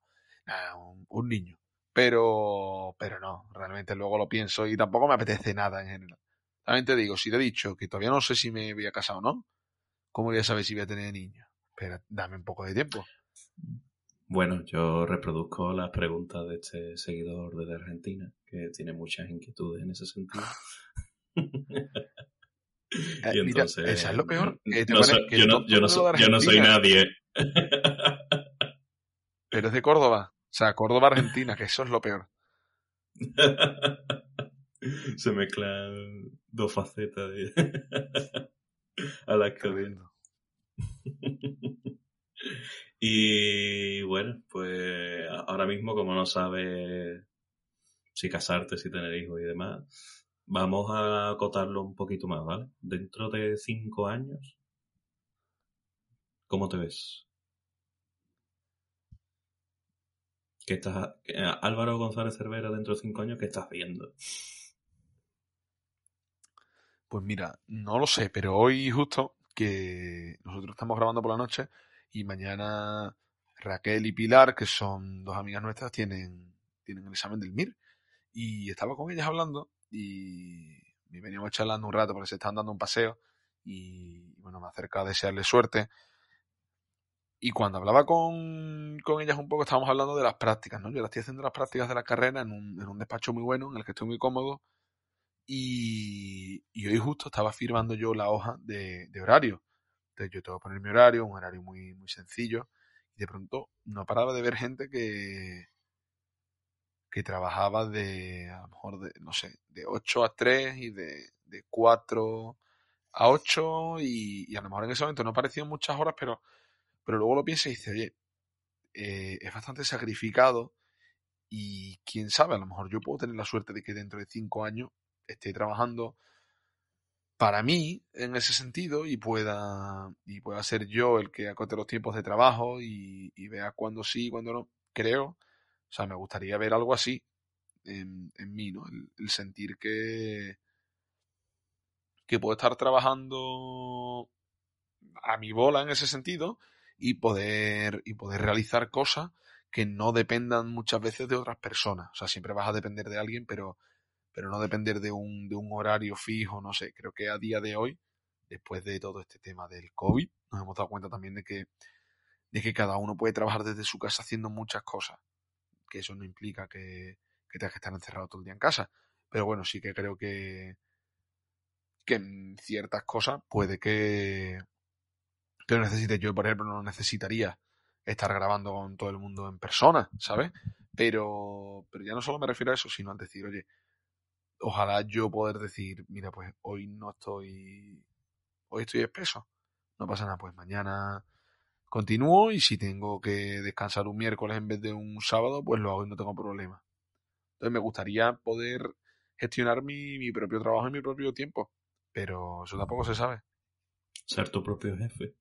un, niño. Pero, pero no, realmente luego lo pienso y tampoco me apetece nada en general. También te digo, si te he dicho que todavía no sé si me voy a casar o no, ¿cómo voy a saber si voy a tener niños? Pero dame un poco de tiempo.
Bueno, yo reproduzco las preguntas de este seguidor de Argentina, que tiene muchas inquietudes en ese sentido.
Eh, y entonces, es lo peor.
yo, no, soy nadie.
Pero es de Córdoba. sea, Córdoba, Argentina, que eso es lo peor.
Se mezclan dos facetas de... a que viendo. y bueno, pues ahora mismo como no sabes si casarte, si tener hijos y demás, vamos a acotarlo un poquito más, ¿vale? Dentro de cinco años, ¿cómo te ves? ¿Qué estás, Álvaro González Cervera dentro de cinco años, ¿qué estás viendo?
Pues mira, no lo sé, pero hoy justo que nosotros estamos grabando por la noche y mañana Raquel y Pilar, que son dos amigas nuestras, tienen, tienen el examen del MIR. Y estaba con ellas hablando y, veníamos charlando un rato porque se están dando un paseo y bueno, me acerca a desearles suerte. Y cuando hablaba con, con, ellas un poco, estábamos hablando de las prácticas, ¿no? Yo las estoy haciendo las prácticas de la carrera en un, en un despacho muy bueno, en el que estoy muy cómodo, y, hoy justo estaba firmando yo la hoja de, horario. Entonces yo tengo que poner mi horario, un horario muy, muy sencillo. Y de pronto no paraba de ver gente que, que trabajaba de, a lo mejor, de, no sé, de 8 a 3 y de, de 4 a 8 y, a lo mejor en ese momento no parecían muchas horas, pero, pero luego lo piensa y dice, oye, eh, es bastante sacrificado y quién sabe, a lo mejor yo puedo tener la suerte de que dentro de 5 años esté trabajando para mí en ese sentido y pueda, y pueda ser yo el que acote los tiempos de trabajo y, vea cuándo sí y cuándo no. Creo, o sea, me gustaría ver algo así en, mí, ¿no? El, sentir que, que puedo estar trabajando a mi bola en ese sentido y poder, y poder realizar cosas que no dependan muchas veces de otras personas. O sea, siempre vas a depender de alguien, pero pero no depender de un, de un horario fijo, no sé, creo que a día de hoy, después de todo este tema del COVID, nos hemos dado cuenta también de que, de que cada uno puede trabajar desde su casa haciendo muchas cosas, que eso no implica que, que tengas que estar encerrado todo el día en casa, pero bueno, sí que creo que, que en ciertas cosas puede que, que lo. Yo, por ejemplo, no necesitaría estar grabando con todo el mundo en persona, ¿sabes? Pero, pero ya no solo me refiero a eso, sino al decir, oye, ojalá yo poder decir, mira, pues hoy no estoy, hoy estoy espeso, no pasa nada, pues mañana continúo y si tengo que descansar un miércoles en vez de un sábado, pues lo hago y no tengo problema. Entonces me gustaría poder gestionar mi, mi propio trabajo y mi propio tiempo, pero eso tampoco se sabe.
Ser tu propio jefe.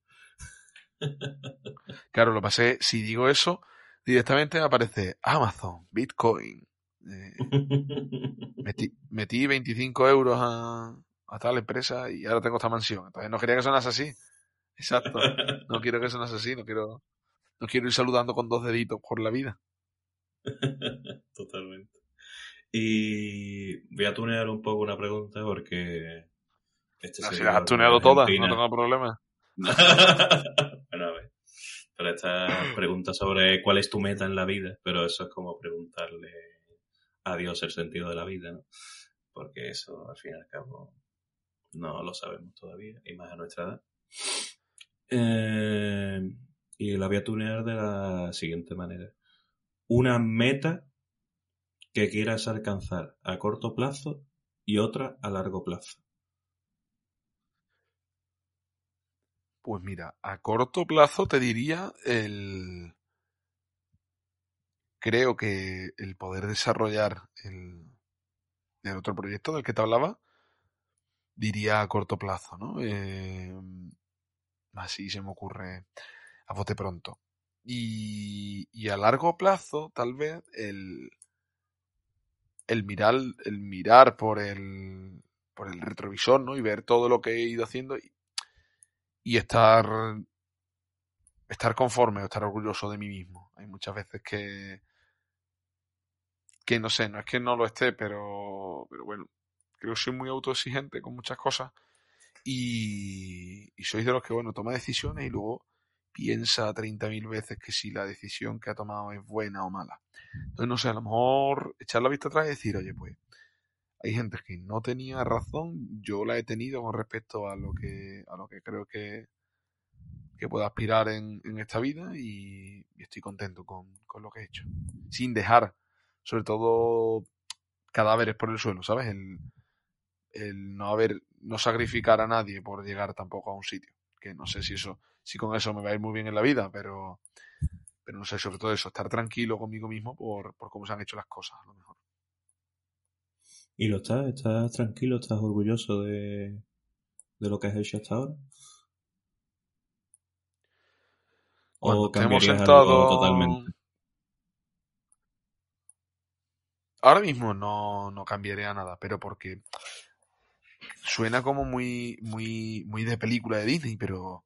Claro, lo pasé, si digo eso, directamente aparece Amazon, Bitcoin, eh, metí, metí, 25 euros a, a, tal empresa y ahora tengo esta mansión. Entonces no quería que sonase así. Exacto. No quiero que sonase así. No quiero, no quiero ir saludando con dos deditos por la vida.
Totalmente. Y voy a tunear un poco una pregunta porque...
Este si las has tuneado todas, no tengo problema.
bueno, a ver. Pero esta pregunta sobre cuál es tu meta en la vida, pero eso es como preguntarle a Dios el sentido de la vida, ¿no? Porque eso, al fin y al cabo, no lo sabemos todavía, y más a nuestra edad. Eh, y la voy a tunear de la siguiente manera. Una meta que quieras alcanzar a corto plazo y otra a largo plazo.
Pues mira, a corto plazo te diría el, creo que el poder desarrollar el, otro proyecto del que te hablaba, diría a corto plazo, ¿no? Eh, así se me ocurre a bote pronto. Y, y, a largo plazo, tal vez, el, el mirar, el mirar por el, por el retrovisor, ¿no? Y ver todo lo que he ido haciendo y estar, estar conforme o estar orgulloso de mí mismo. Hay muchas veces que, que no sé, no es que no lo esté, pero, pero bueno, creo que soy muy autoexigente con muchas cosas y, y sois de los que, bueno, toma decisiones y luego piensa 30.000 veces que si la decisión que ha tomado es buena o mala. Entonces, no sé, a lo mejor echar la vista atrás y decir, oye, pues hay gente que no tenía razón, yo la he tenido con respecto a lo que, a lo que creo que, que pueda aspirar en, en esta vida y, estoy contento con, con, lo que he hecho. Sin dejar, sobre todo, cadáveres por el suelo, ¿sabes? El, el no haber, no sacrificar a nadie por llegar tampoco a un sitio. Que no sé si eso, si con eso me va a ir muy bien en la vida, pero, pero no sé, sobre todo eso, estar tranquilo conmigo mismo por, por cómo se han hecho las cosas, a lo mejor.
¿Y lo estás? ¿Estás tranquilo? ¿Estás orgulloso de, de lo que has hecho hasta ahora?
¿O sentado totalmente? Ahora mismo no, no cambiaría nada, pero porque suena como muy, muy, muy de película de Disney, pero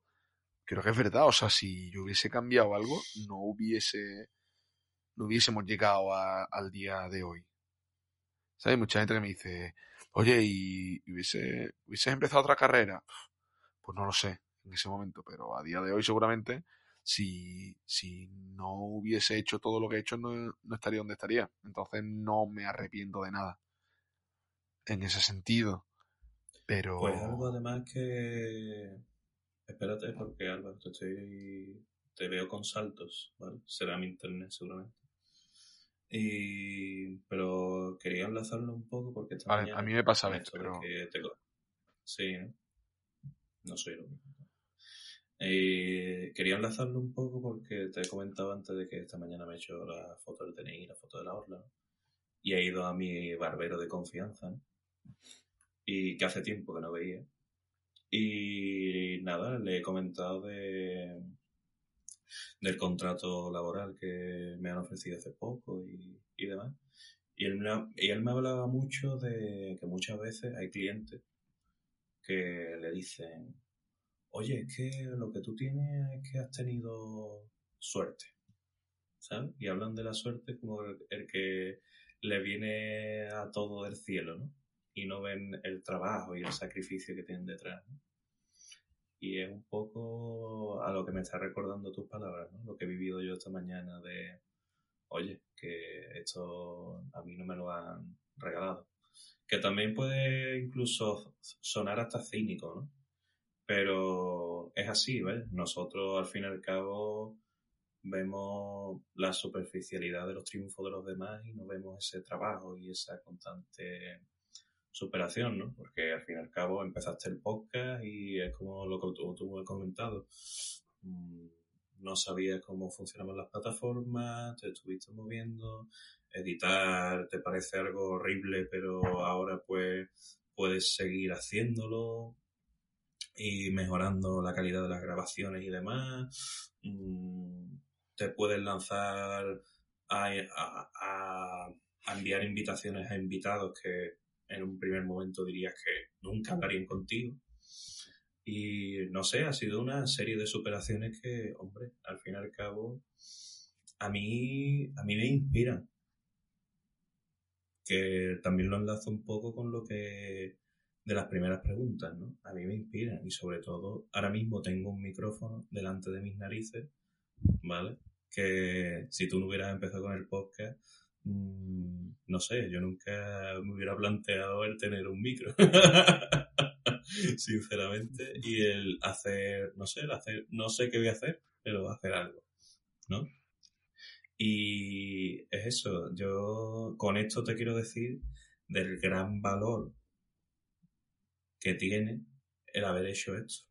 creo que es verdad. O sea, si yo hubiese cambiado algo, no hubiese, no hubiésemos llegado a, al día de hoy. ¿Sabes? Mucha gente que me dice, oye, ¿y hubiese, hubieses empezado otra carrera? Pues no lo sé en ese momento, pero a día de hoy seguramente si, si no hubiese hecho todo lo que he hecho no, no estaría donde estaría. Entonces no me arrepiento de nada. En ese sentido. Pero...
Pues algo además que... Espérate, porque Álvaro, te, estoy... te veo con saltos, ¿vale? Será mi internet seguramente. Y... Pero quería enlazarlo un poco porque
vale, a mí me pasa esto, pero...
Te... Sí, ¿no? No soy lo mismo. Eh, quería enlazarlo un poco porque te he comentado antes de que esta mañana me he hecho la foto del DNI la foto de la orla. Y he ido a mi barbero de confianza. ¿no? Y que hace tiempo que no veía. Y nada, le he comentado de del contrato laboral que me han ofrecido hace poco y, y demás. Y él, me, y él me hablaba mucho de que muchas veces hay clientes que le dicen, oye, es que lo que tú tienes es que has tenido suerte, ¿sabes? Y hablan de la suerte como el, que le viene a todo del cielo, ¿no? Y no ven el trabajo y el sacrificio que tienen detrás, ¿no? Y es un poco a lo que me está recordando tus palabras, ¿no? Lo que he vivido yo esta mañana de, oye, que esto a mí no me lo han regalado. Que también puede incluso sonar hasta cínico, ¿no? Pero es así, ¿ves? Nosotros al fin y al cabo vemos la superficialidad de los triunfos de los demás y no vemos ese trabajo y esa constante superación, ¿no? Porque al fin y al cabo empezaste el podcast y es como lo que tú, tú has comentado. Mm, no sabías cómo funcionaban las plataformas, te estuviste moviendo, editar te parece algo horrible, pero ahora pues puedes seguir haciéndolo y mejorando la calidad de las grabaciones y demás. Mm, te puedes lanzar a, a, a, enviar invitaciones a invitados que en un primer momento dirías que nunca hablarían contigo. Y no sé, ha sido una serie de superaciones que, hombre, al fin y al cabo, a mí, a mí me inspiran. Que también lo enlazo un poco con lo que de las primeras preguntas, ¿no? A mí me inspiran y sobre todo ahora mismo tengo un micrófono delante de mis narices, ¿vale? Que si tú no hubieras empezado con el podcast, mmm, no sé, yo nunca me hubiera planteado el tener un micro. Sinceramente. Y el hacer, no sé, el hacer, no sé qué voy a hacer, pero hacer algo, ¿no? Y es eso, yo con esto te quiero decir del gran valor que tiene el haber hecho esto.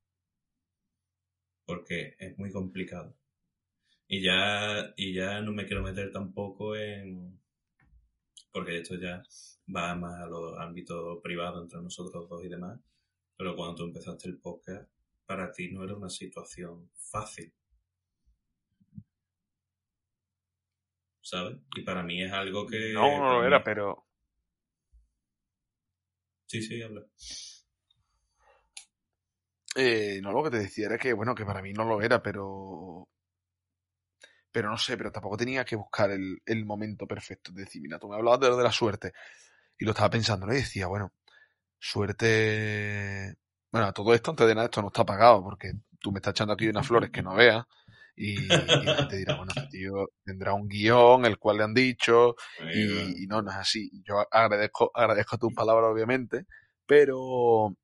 Porque es muy complicado. Y ya, y ya no me quiero meter tampoco en, porque esto ya va más a los ámbitos privados entre nosotros dos y demás. Pero cuando tú empezaste el podcast, para ti no era una situación fácil. ¿Sabes? Y para mí es algo que...
No, no lo era, pero...
Sí, sí, habla.
Eh, no, lo que te decía era que, bueno, que para mí no lo era, pero. Pero no sé, pero tampoco tenía que buscar el, el momento perfecto. De decir, mira, tú me hablabas de lo de la suerte. Y lo estaba pensando, ¿no? Y decía, bueno, suerte. Bueno, todo esto, antes de nada, esto no está pagado, porque tú me estás echando aquí unas flores que no veas. Y, y la gente dirá, bueno, este tío tendrá un guion, el cual le han dicho, y, y, no, no es así. Yo agradezco, agradezco tus palabras, obviamente, pero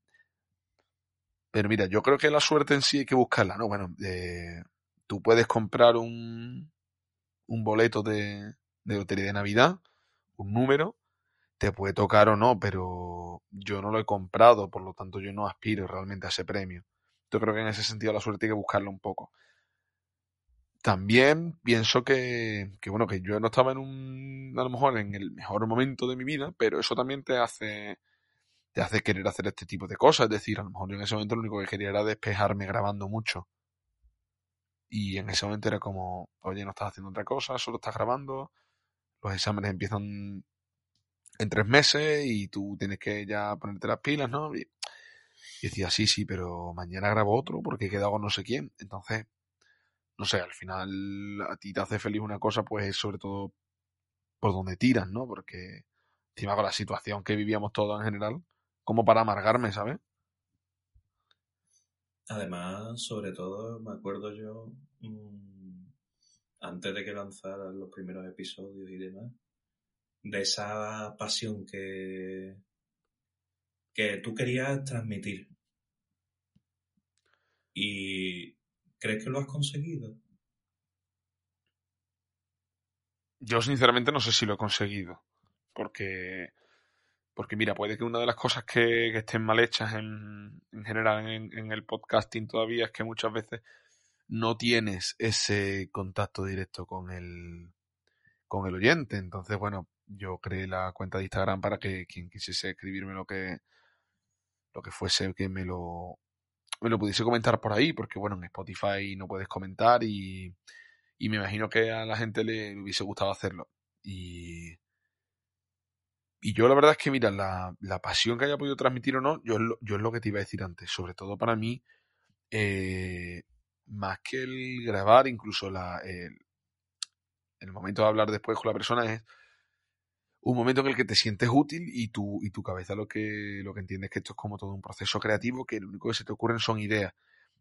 Pero mira, yo creo que la suerte en sí hay que buscarla, ¿no? Bueno, eh, tú puedes comprar un, un boleto de, de lotería de Navidad, un número, te puede tocar o no, pero yo no lo he comprado, por lo tanto yo no aspiro realmente a ese premio. Yo creo que en ese sentido la suerte hay que buscarla un poco. También pienso que, que, bueno, que yo no estaba en un, a lo mejor en el mejor momento de mi vida, pero eso también te hace, te hace querer hacer este tipo de cosas. Es decir, a lo mejor yo en ese momento lo único que quería era despejarme grabando mucho. Y en ese momento era como, oye, no estás haciendo otra cosa, solo estás grabando, los exámenes empiezan en tres meses y tú tienes que ya ponerte las pilas, ¿no? Y, decía, sí, sí, pero mañana grabo otro porque he quedado con no sé quién. Entonces, no sé, al final a ti te hace feliz una cosa, pues es sobre todo por donde tiras, ¿no? Porque encima con la situación que vivíamos todos en general, como para amargarme, ¿sabes?
Además, sobre todo, me acuerdo yo, mmm, antes de que lanzaran los primeros episodios y demás, de esa pasión que, que tú querías transmitir. ¿Y crees que lo has conseguido?
Yo sinceramente no sé si lo he conseguido. Porque, porque mira, puede que una de las cosas que, estén mal hechas en, en general en, el podcasting todavía es que muchas veces no tienes ese contacto directo con el, con el oyente. Entonces, bueno, yo creé la cuenta de Instagram para que quien quisiese escribirme lo que lo que fuese que me lo me lo pudiese comentar por ahí porque bueno en Spotify no puedes comentar y, y me imagino que a la gente le hubiese gustado hacerlo y y yo la verdad es que mira la, la pasión que haya podido transmitir o no yo es lo, yo es lo que te iba a decir antes sobre todo para mí eh, más que el grabar incluso la el, el momento de hablar después con la persona es un momento en el que te sientes útil y tu, y tu cabeza lo que, lo que entiende es que esto es como todo un proceso creativo que lo único que se te ocurren son ideas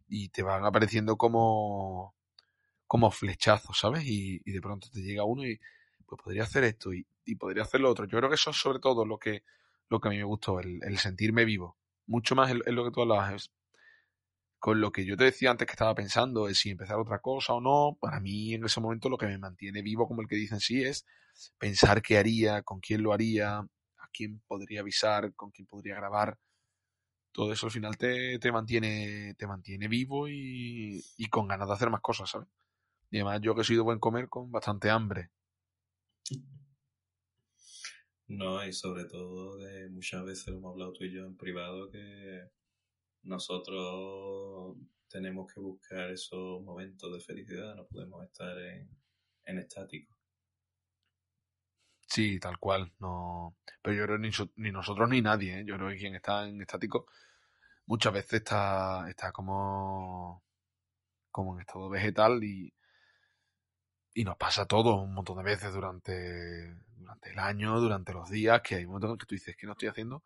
y te van apareciendo como, como flechazos, ¿sabes? Y, y de pronto te llega uno y pues podría hacer esto y, y, podría hacer lo otro. Yo creo que eso es sobre todo lo que, lo que a mí me gustó, el, sentirme vivo. Mucho más en, lo que tú hablabas. Con lo que yo te decía antes que estaba pensando, es si empezar otra cosa o no, para mí en ese momento lo que me mantiene vivo, como el que dicen sí, es pensar qué haría, con quién lo haría, a quién podría avisar, con quién podría grabar. Todo eso al final te, te mantiene, te mantiene vivo y, y, con ganas de hacer más cosas, ¿sabes? Y además yo que soy de buen comer con bastante hambre.
No, y sobre todo de muchas veces hemos hablado tú y yo en privado que nosotros tenemos que buscar esos momentos de felicidad, no podemos estar en, en estático.
Sí, tal cual. No, pero yo creo ni, ni nosotros ni nadie. ¿eh? Yo creo que quien está en estático muchas veces está, está como, como en estado vegetal y, y nos pasa todo un montón de veces durante, durante el año, durante los días, que hay momentos en que tú dices que no estoy haciendo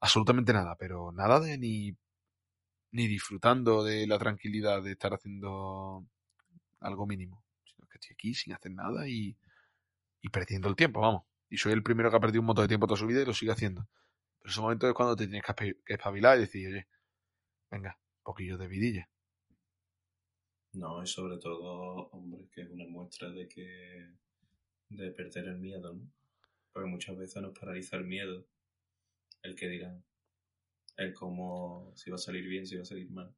absolutamente nada, pero nada de ni, ni disfrutando de la tranquilidad de estar haciendo algo mínimo, sino que estoy aquí sin hacer nada y y perdiendo el tiempo, vamos. Y soy el primero que ha perdido un montón de tiempo toda su vida y lo sigue haciendo. Pero ese momento es cuando te tienes que espabilar y decir, oye, venga, un poquillo de vidilla.
No, y sobre todo, hombre, que es una muestra de que. De perder el miedo, ¿no? Porque muchas veces nos paraliza el miedo. El que dirán. El cómo. si va a salir bien, si va a salir mal.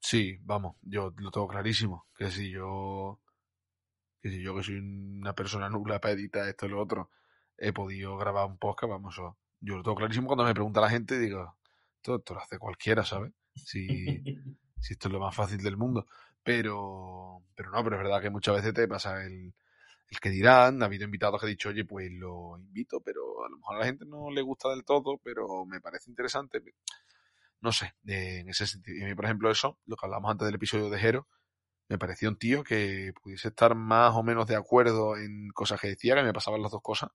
Sí, vamos, yo lo tengo clarísimo. Que si yo que si yo que soy una persona nula para editar esto y lo otro, he podido grabar un podcast, vamos, yo lo tengo clarísimo cuando me pregunta la gente, digo, esto, esto lo hace cualquiera, ¿sabes? Si, si esto es lo más fácil del mundo. Pero, pero no, pero es verdad que muchas veces te pasa el, el que dirán, ha habido invitados que he dicho, oye, pues lo invito, pero a lo mejor a la gente no le gusta del todo, pero me parece interesante. No sé, en ese sentido. Y por ejemplo, eso, lo que hablamos antes del episodio de Jero, me pareció un tío que pudiese estar más o menos de acuerdo en cosas que decía, que me pasaban las dos cosas.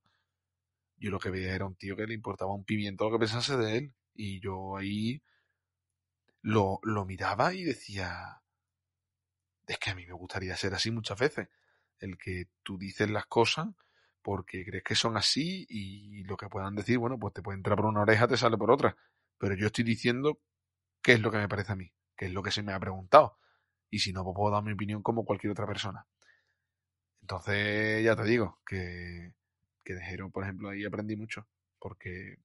Yo lo que veía era un tío que le importaba un pimiento lo que pensase de él. Y yo ahí lo, lo miraba y decía, es que a mí me gustaría ser así muchas veces. El que tú dices las cosas porque crees que son así y lo que puedan decir, bueno, pues te puede entrar por una oreja, te sale por otra. pero yo estoy diciendo qué es lo que me parece a mí, qué es lo que se me ha preguntado. Y si no, pues puedo dar mi opinión como cualquier otra persona. Entonces, ya te digo, que, que de por ejemplo, ahí aprendí mucho. Porque,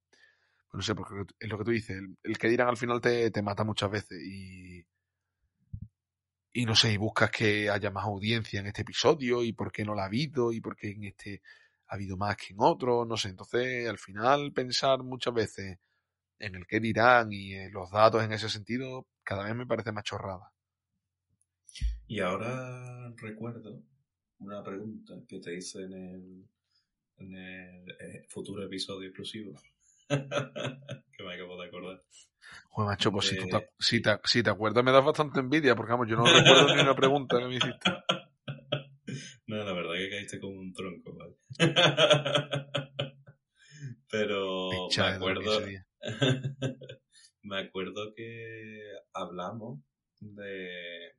no sé, porque es lo que tú dices, el, el que dirán al final te, te mata muchas veces. Y, y no sé, y buscas que haya más audiencia en este episodio, y por qué no la ha habido, y por qué en este ha habido más que en otro, no sé. Entonces, al final, pensar muchas veces en el qué dirán y en los datos en ese sentido, cada vez me parece más chorrada.
Y ahora recuerdo una pregunta que te hice en el, en el eh, futuro episodio exclusivo. que me acabo de acordar.
Joder, macho, pues si, tú
Eh,
te, si, te, si te acuerdas me das bastante envidia, porque vamos, yo no recuerdo ni una pregunta que me hiciste.
No, la verdad que caíste como un tronco, ¿vale? Pero me acuerdo, me acuerdo que hablamos de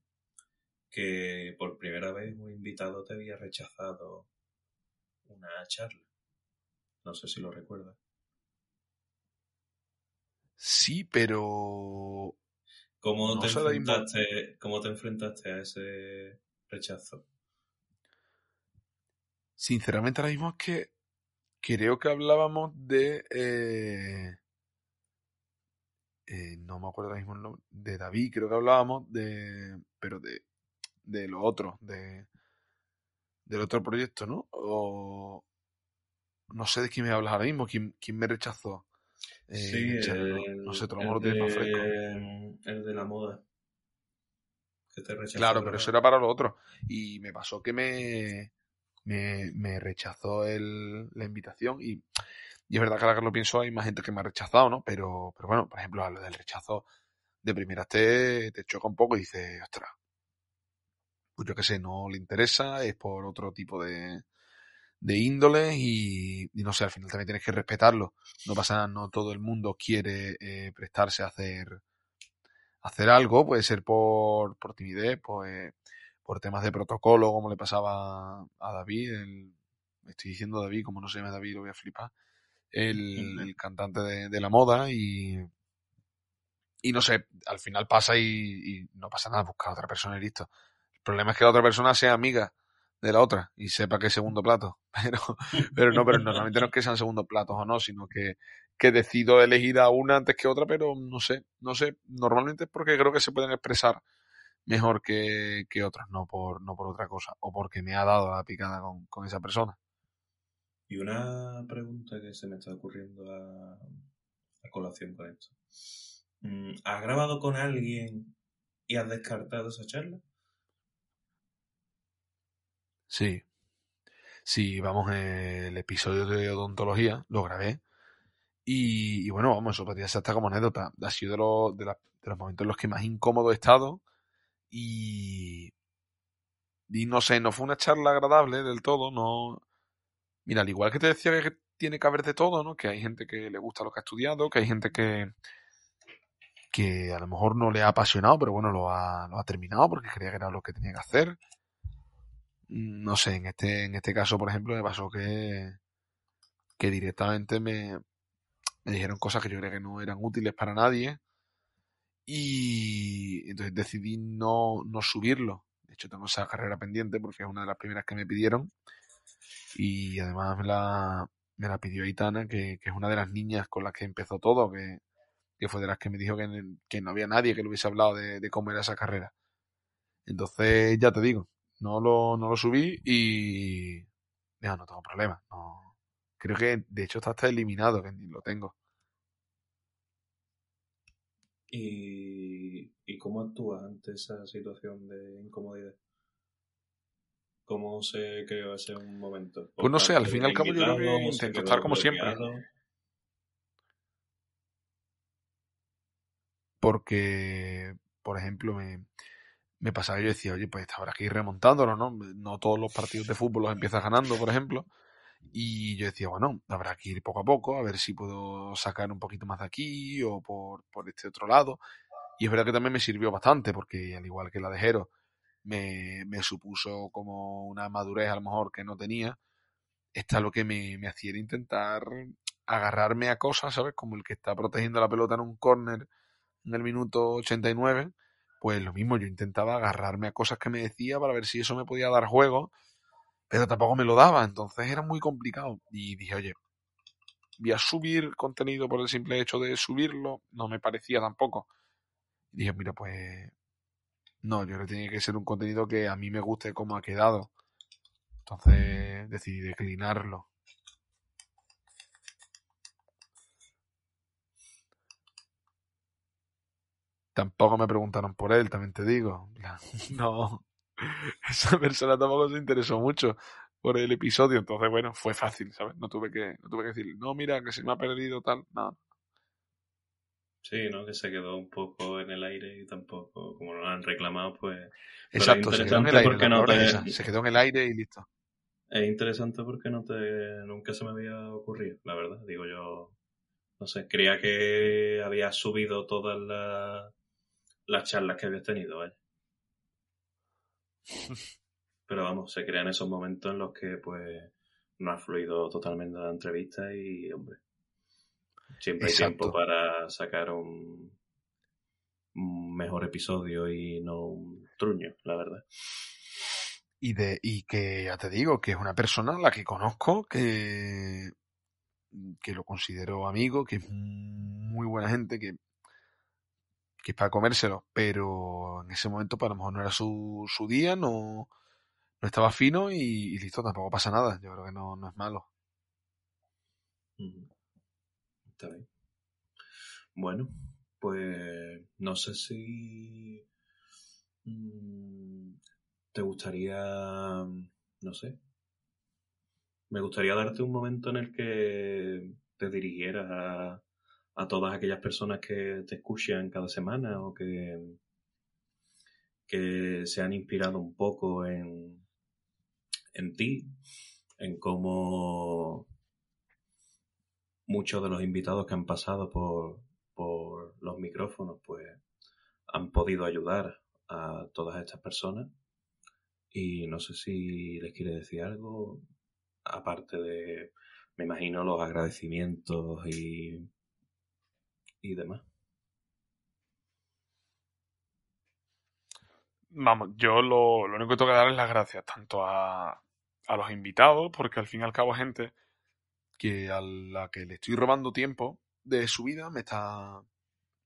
que por primera vez un invitado te había rechazado una charla. No sé si lo recuerdas.
Sí, pero
¿Cómo,
No
te enfrentaste, ¿Cómo te enfrentaste a ese rechazo?
sinceramente ahora mismo es que creo que hablábamos de... eh, eh, no me acuerdo ahora mismo el nombre, de David, creo que hablábamos de... pero de, de lo otro, de, del otro proyecto, ¿no? O no sé de quién me hablas ahora mismo, quién, quién me rechazó. Eh,
sí, el,
no sé, a lo tienes más fresco.
el de la moda. Que te rechazó.
Claro, pero eso era para lo otro. Y me pasó que me, me, me rechazó el, la invitación y, y es verdad que ahora que lo pienso hay más gente que me ha rechazado, ¿no? Pero, pero bueno, por ejemplo, a lo del rechazo de primeras te, te choca un poco y dices, ostras, pues yo qué sé, no le interesa, es por otro tipo de, de índole y, y no sé, al final también tienes que respetarlo. No pasa nada, no todo el mundo quiere eh, prestarse a hacer, hacer algo, puede ser por, por timidez, pues por temas de protocolo, como le pasaba a David, el, me estoy diciendo David, como no se llama David, lo voy a flipar, el, el cantante de, de la moda y, y no sé, al final pasa y, y no pasa nada, busca a otra persona y listo. El problema es que la otra persona sea amiga de la otra y sepa que es segundo plato. Pero, pero no, pero normalmente no es que sean segundos platos o no, sino que, que decido elegir a una antes que otra, pero no sé, no sé, normalmente es porque creo que se pueden expresar mejor que, que otras, no por, no por otra cosa, o porque me ha dado la picada con, con esa persona.
Y una pregunta que se me está ocurriendo a, a colación con esto. Mm, ¿Has grabado con alguien y has descartado esa charla?
Sí. Sí, vamos, eh, el episodio de odontología lo grabé. Y, y bueno, vamos, eso podría ser hasta como anécdota. Ha sido de la- de los momentos en los que más incómodo he estado. Y, y no sé, no fue una charla agradable del todo. No. Mira, al igual que te decía que tiene que haber de todo, ¿no? Que hay gente que le gusta lo que ha estudiado, que hay gente que, que a lo mejor no le ha apasionado, pero bueno, lo ha, lo ha terminado porque creía que era lo que tenía que hacer. No sé, en este, en este caso, por ejemplo, me pasó que, que directamente me, me dijeron cosas que yo creía que no eran útiles para nadie. Y entonces decidí no, no subirlo. De hecho, tengo esa carrera pendiente porque es una de las primeras que me pidieron. Y además me la, me la pidió Aitana, que, que es una de las niñas con las que empezó todo, que, que fue de las que me dijo que, que no había nadie que le hubiese hablado de, de cómo era esa carrera. Entonces, ya te digo, no lo, no lo subí y ya no tengo problema. No. Creo que de hecho está hasta eliminado, que ni lo tengo.
¿Y, y cómo actúas ante esa situación de incomodidad? ¿Cómo se creó ese momento? ¿Por
Pues no sé, al fin y al cabo yo creo que estar como siempre. Porque, por ejemplo, me, me pasaba yo decía, oye, pues habrá que ir remontándolo, ¿no? No todos los partidos de fútbol los empiezas ganando, por ejemplo. Y yo decía, bueno, habrá que ir poco a poco, a ver si puedo sacar un poquito más de aquí o por, por este otro lado. Y es verdad que también me sirvió bastante, porque al igual que la de Jero, me, me supuso como una madurez a lo mejor que no tenía. Esta lo que me, me hacía era intentar agarrarme a cosas, ¿sabes? Como el que está protegiendo la pelota en un córner en el minuto 89, pues lo mismo, yo intentaba agarrarme a cosas que me decía para ver si eso me podía dar juego, pero tampoco me lo daba, entonces era muy complicado. Y dije, oye, voy a subir contenido por el simple hecho de subirlo, no me parecía tampoco. Y dije, mira, pues no, yo creo que tiene que ser un contenido que a mí me guste como ha quedado. Entonces decidí declinarlo. Tampoco me preguntaron por él, también te digo. No, esa persona tampoco se interesó mucho por el episodio, entonces bueno, fue fácil, ¿sabes? No tuve que, no tuve que decir, no, mira, que se me ha perdido tal, no.
Sí, ¿no? Que se quedó un poco en el aire y tampoco, como lo han reclamado, pues...
Exacto, se quedó en el aire, no se quedó en el aire y listo.
Es interesante porque no te, nunca se me había ocurrido, la verdad. Digo yo, no sé, creía que había subido todas las, las charlas que habías tenido, ¿vale? Pero vamos, se crean esos momentos en los que pues no ha fluido totalmente la entrevista y, hombre, siempre hay tiempo para sacar un, mejor episodio y no un truño, la verdad.
Y, de, y que ya te digo, que es una persona a la que conozco, que, que lo considero amigo, que es muy buena gente, que, que es para comérselo, pero en ese momento para pues, lo mejor no era su, su día, no, no estaba fino y, listo, tampoco pasa nada. Yo creo que no, no es malo.
Está bien. Bueno, pues no sé si mm, te gustaría, no sé, me gustaría darte un momento en el que te dirigieras a, a todas aquellas personas que te escuchan cada semana o que, que se han inspirado un poco en, en ti, en cómo muchos de los invitados que han pasado por, por los micrófonos, pues han podido ayudar a todas estas personas. Y no sé si les quiere decir algo, aparte de, me imagino, los agradecimientos y, y demás.
Vamos, yo lo, lo único que tengo que dar es las gracias tanto a, a los invitados, porque al fin y al cabo gente que a la que le estoy robando tiempo de su vida me está,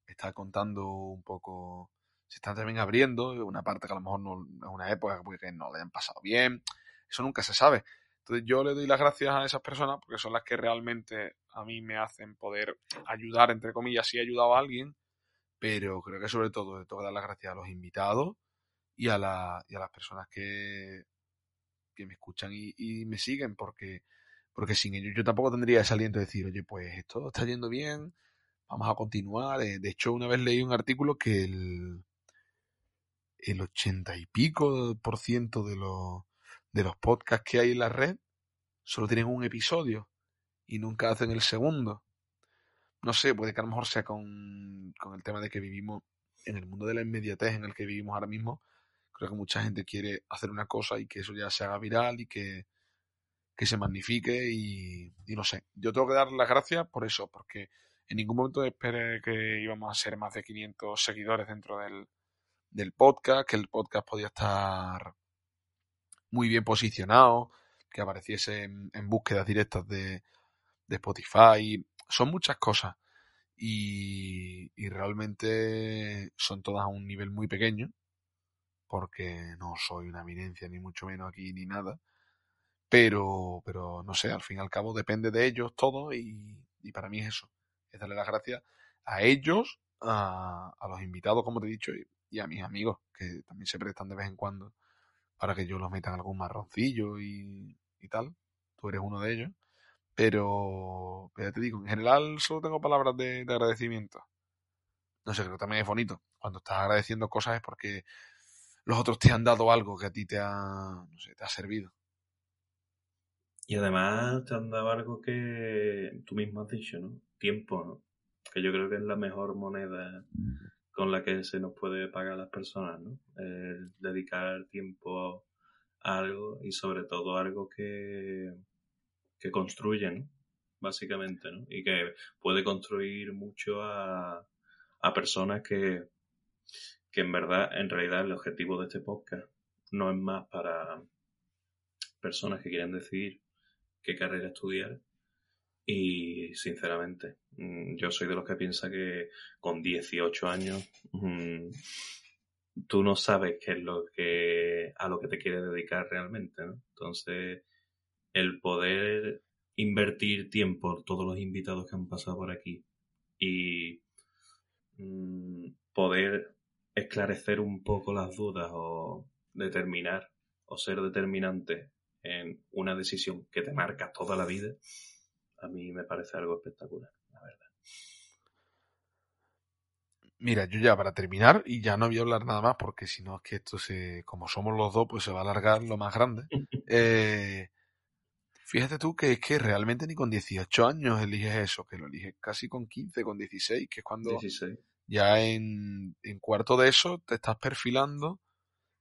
me está contando un poco, se están también abriendo, una parte que a lo mejor no es una época que no le hayan pasado bien, eso nunca se sabe. Entonces yo le doy las gracias a esas personas porque son las que realmente a mí me hacen poder ayudar, entre comillas, si he ayudado a alguien, pero creo que sobre todo tengo que dar las gracias a los invitados y a, la, y a las personas que, que me escuchan y, me siguen, porque, porque sin ellos yo tampoco tendría ese aliento de decir, oye, pues esto está yendo bien, vamos a continuar. Eh, de hecho, una vez leí un artículo que el, el ochenta y pico por ciento de los, de los podcasts que hay en la red solo tienen un episodio y nunca hacen el segundo. No sé, puede que a lo mejor sea con, con el tema de que vivimos en el mundo de la inmediatez en el que vivimos ahora mismo, Creo que mucha gente quiere hacer una cosa y que eso ya se haga viral y que, se magnifique y, no sé. Yo tengo que dar las gracias por eso, porque en ningún momento esperé que íbamos a ser más de 500 seguidores dentro del, podcast, que el podcast podía estar muy bien posicionado, que apareciese en, búsquedas directas de, de, Spotify. Son muchas cosas y, y realmente son todas a un nivel muy pequeño porque no soy una eminencia ni mucho menos aquí ni nada. Pero, pero no sé, al fin y al cabo depende de ellos todo y, para mí es eso, es darle las gracias a ellos, a, los invitados, como te he dicho, y, a mis amigos, que también se prestan de vez en cuando para que yo los meta en algún marroncillo y, tal. Tú eres uno de ellos. Pero, ya te digo, en general solo tengo palabras de, de agradecimiento. No sé, creo que también es bonito. Cuando estás agradeciendo cosas es porque los otros te han dado algo que a ti te ha, no sé, te ha servido.
Y además te han dado algo que tú mismo has dicho, ¿no? Tiempo, ¿no? Que yo creo que es la mejor moneda con la que se nos puede pagar a las personas, ¿no? Dedicar tiempo a algo y sobre todo algo que, que construye, ¿no? básicamente, ¿no? Y que puede construir mucho a, a personas que, que en verdad, en realidad, el objetivo de este podcast no es más para personas que quieren decidir qué carrera estudiar. Y sinceramente, mm, yo soy de los que piensa que con 18 años mm, tú no sabes qué es lo que a lo que te quieres dedicar realmente, ¿no? Entonces, el poder invertir tiempo, todos los invitados que han pasado por aquí, y mm, poder esclarecer un poco las dudas o determinar o ser determinante en una decisión que te marca toda la vida, a mí me parece algo espectacular, la verdad.
Mira, yo ya para terminar, y ya no voy a hablar nada más, porque si no es que esto se, como somos los dos, pues se va a alargar lo más grande. Eh, fíjate tú que es que realmente ni con 18 años eliges eso, que lo eliges casi con 15, con 16, que es cuando
16.
ya en, en cuarto de eso te estás perfilando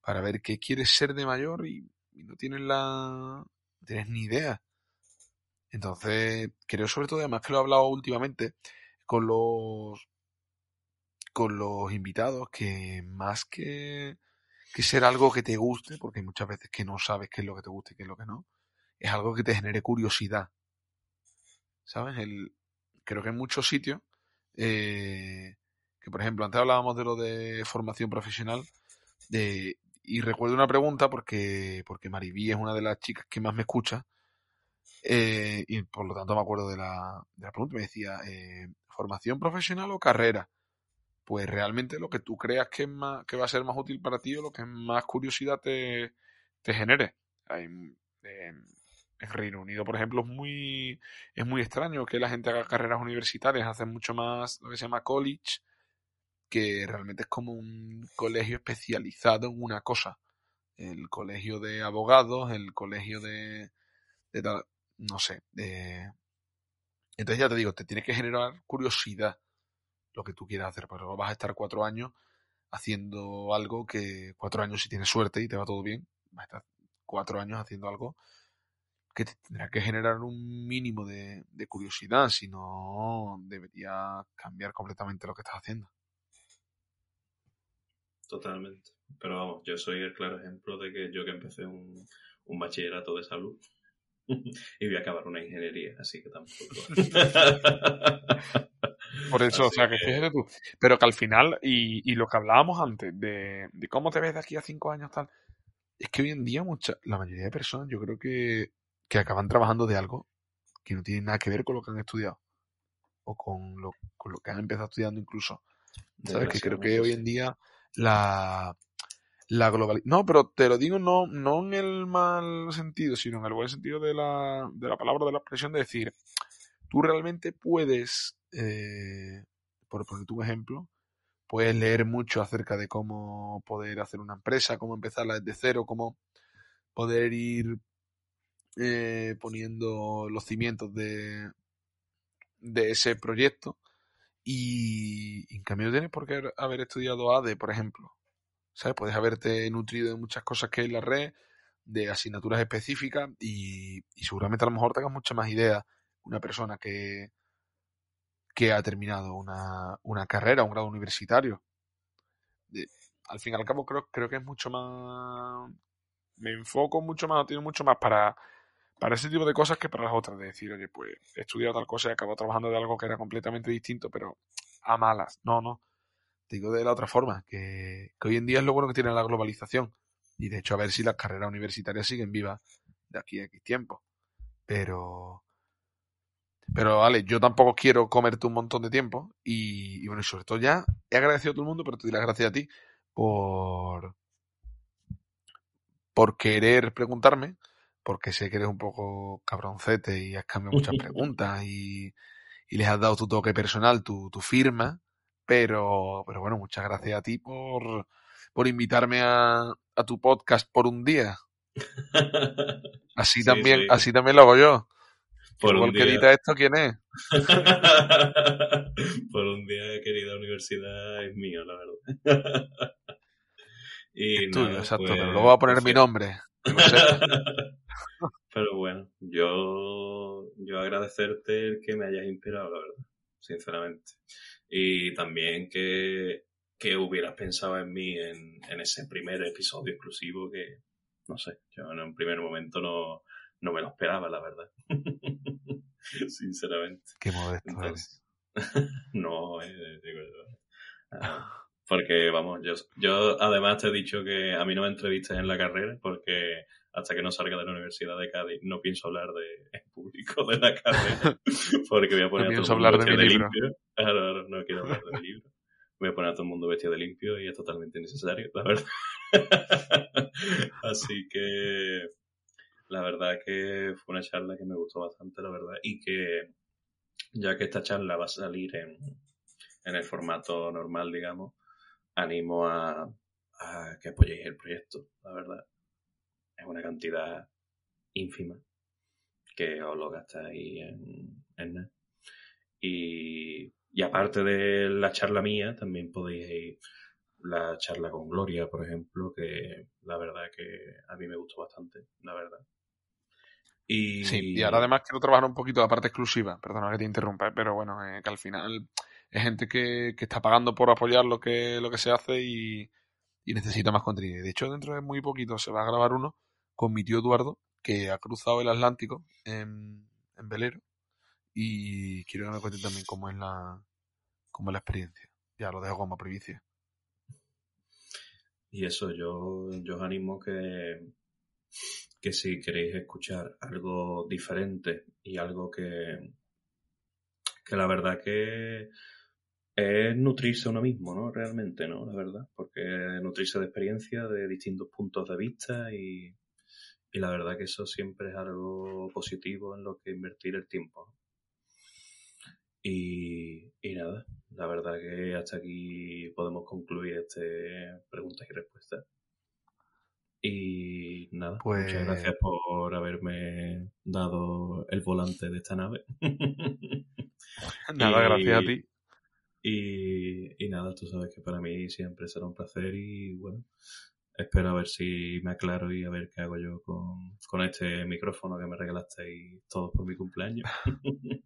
para ver qué quieres ser de mayor y, y no tienes la, no tienes ni idea. Entonces, creo sobre todo, además que lo he hablado últimamente con los con los invitados, que más que, que ser algo que te guste, porque hay muchas veces que no sabes qué es lo que te gusta y qué es lo que no, es algo que te genere curiosidad. ¿Sabes? El, creo que en muchos sitios, eh, que por ejemplo, antes hablábamos de lo de formación profesional, de, y recuerdo una pregunta porque, porque Mariví es una de las chicas que más me escucha, eh, y por lo tanto me acuerdo de la, de la pregunta, me decía, eh, ¿formación profesional o carrera? Pues realmente lo que tú creas que, es más, que va a ser más útil para ti o lo que más curiosidad te, te genere. Hay, en Reino Unido, por ejemplo, es muy, es muy extraño que la gente haga carreras universitarias, hacen mucho más lo que se llama college, que realmente es como un colegio especializado en una cosa. El colegio de abogados, el colegio de, de tal, no sé, de... Entonces ya te digo, te tiene que generar curiosidad lo que tú quieras hacer, pero vas a estar cuatro años haciendo algo que, cuatro años si tienes suerte y te va todo bien, vas a estar cuatro años haciendo algo que te tendrá que generar un mínimo de, de curiosidad, si no debería cambiar completamente lo que estás haciendo.
Totalmente. Pero vamos, yo soy el claro ejemplo de que yo que empecé un, un bachillerato de salud y voy a acabar una ingeniería, así que tampoco.
Por eso, o sea, que
que-
fíjate tú. Pero que al final, y, y lo que hablábamos antes, de, de cómo te ves de aquí a cinco años, tal, es que hoy en día mucha, la mayoría de personas yo creo que, que acaban trabajando de algo que no tiene nada que ver con lo que han estudiado. O con lo, con lo que han empezado estudiando incluso. ¿Sabes? Que creo que hoy en día la, la globalización... No, pero te lo digo no, no en el mal sentido, sino en el buen sentido de la, de la palabra, de la expresión, de decir, tú realmente puedes, eh, por ponerte un ejemplo, puedes leer mucho acerca de cómo poder hacer una empresa, cómo empezarla desde cero, cómo poder ir eh, poniendo los cimientos de, de ese proyecto. Y, en cambio tienes por qué haber estudiado ADE, por ejemplo. ¿Sabes? Puedes haberte nutrido de muchas cosas que hay en la red, de asignaturas específicas y, seguramente a lo mejor tengas mucha más idea una persona que, que ha terminado una, una carrera, un grado universitario. Al fin y al cabo creo, creo que es mucho más... Me enfoco mucho más, tiene mucho más para, para ese tipo de cosas que para las otras. De decir, oye, pues he estudiado tal cosa y acabo trabajando de algo que era completamente distinto, pero a malas. No, no. Digo de la otra forma, que, hoy en día es lo bueno que tiene la globalización. Y de hecho, a ver si las carreras universitarias siguen vivas de aquí a X tiempo. Pero. Pero vale, yo tampoco quiero comerte un montón de tiempo. Y, y bueno, y sobre todo ya he agradecido a todo el mundo, pero te doy las gracias a ti por. por querer preguntarme. Porque sé que eres un poco cabroncete y has cambiado muchas preguntas y, y les has dado tu toque personal, tu, tu firma. Pero, pero bueno, muchas gracias a ti por, por invitarme a, a tu podcast por un día. Así
Sí,
también,
sí.
así también lo hago yo.
Por un día.
edita esto, ¿quién es?
Por un día, querida universidad, es mío, la verdad. y
Es tuyo, exacto.
pues,
pero luego voy a poner
pues,
mi nombre. No sé.
Pero bueno, yo, yo agradecerte el que me hayas inspirado, la verdad, sinceramente. Y también que, que hubieras pensado en mí en, en ese primer episodio exclusivo que, no sé, yo en un primer momento no, no me lo esperaba, la verdad. Sinceramente.
Qué modesto
Entonces, no, eh, digo yo. Ah, porque, vamos, yo, yo además te he dicho que a mí no me entrevistas en la carrera porque hasta que no salga de la Universidad de Cádiz no pienso hablar de, en público de la carrera porque voy a poner
No
a todo el mundo
hablar de mi libro.
limpio. Claro, claro, no quiero hablar de mi libro. Voy a poner a todo el mundo vestido de limpio y es totalmente innecesario, la verdad. Así que la verdad que fue una charla que me gustó bastante, la verdad, y que ya que esta charla va a salir en, en el formato normal, digamos, animo a, que apoyéis el proyecto, la verdad. Es una cantidad ínfima que os lo gastáis en, en. Y, y aparte de la charla mía, también podéis ir la charla con Gloria, por ejemplo, que la verdad que a mí me gustó bastante, la verdad. Y,
Sí, y ahora además quiero trabajar un poquito la parte exclusiva, perdona que te interrumpa, ¿eh? pero bueno, eh, que al final es gente que, que está pagando por apoyar lo que, lo que se hace y, y necesita más contenido. De hecho, dentro de muy poquito se va a grabar uno con mi tío Eduardo, que ha cruzado el Atlántico en, en velero y quiero que me cuente también cómo es la, cómo es la experiencia. Ya lo dejo como primicia.
Y eso, yo, yo os animo que, que si queréis escuchar algo diferente y algo que, que la verdad que es nutrirse uno mismo, ¿no? Realmente, ¿no? La verdad, porque nutrirse de experiencia, de distintos puntos de vista y, y la verdad que eso siempre es algo positivo en lo que invertir el tiempo. ¿no? Y, y nada, la verdad que hasta aquí podemos concluir este preguntas y respuestas. Y nada,
Pues-
muchas gracias por haberme dado el volante de esta nave.
Nada,
Y-
gracias a ti.
Y, y nada, tú sabes que para mí siempre será un placer y bueno, espero a ver si me aclaro y a ver qué hago yo con, con este micrófono que me regalasteis todos por mi cumpleaños.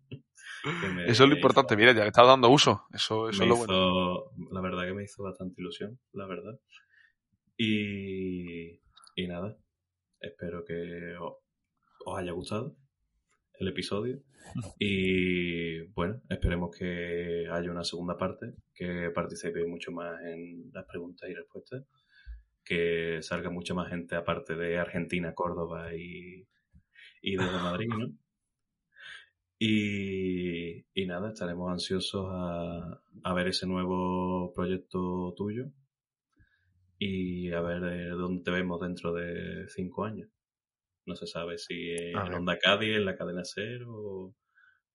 Me
Eso es lo
hizo-
importante, mira, ya le estás dando uso. Eso, eso es lo bueno.
hizo- la verdad que me hizo bastante ilusión, la verdad. Y, y nada, espero que os, os haya gustado el episodio. Y bueno, esperemos que haya una segunda parte, que participéis mucho más en las preguntas y respuestas, que salga mucha más gente aparte de Argentina, Córdoba y, y desde Madrid, ¿no? Y, y nada, estaremos ansiosos a, a ver ese nuevo proyecto tuyo y a ver dónde te vemos dentro de cinco años. No se sabe si en
A ver.
Onda Cádiz, en la cadena Ser o,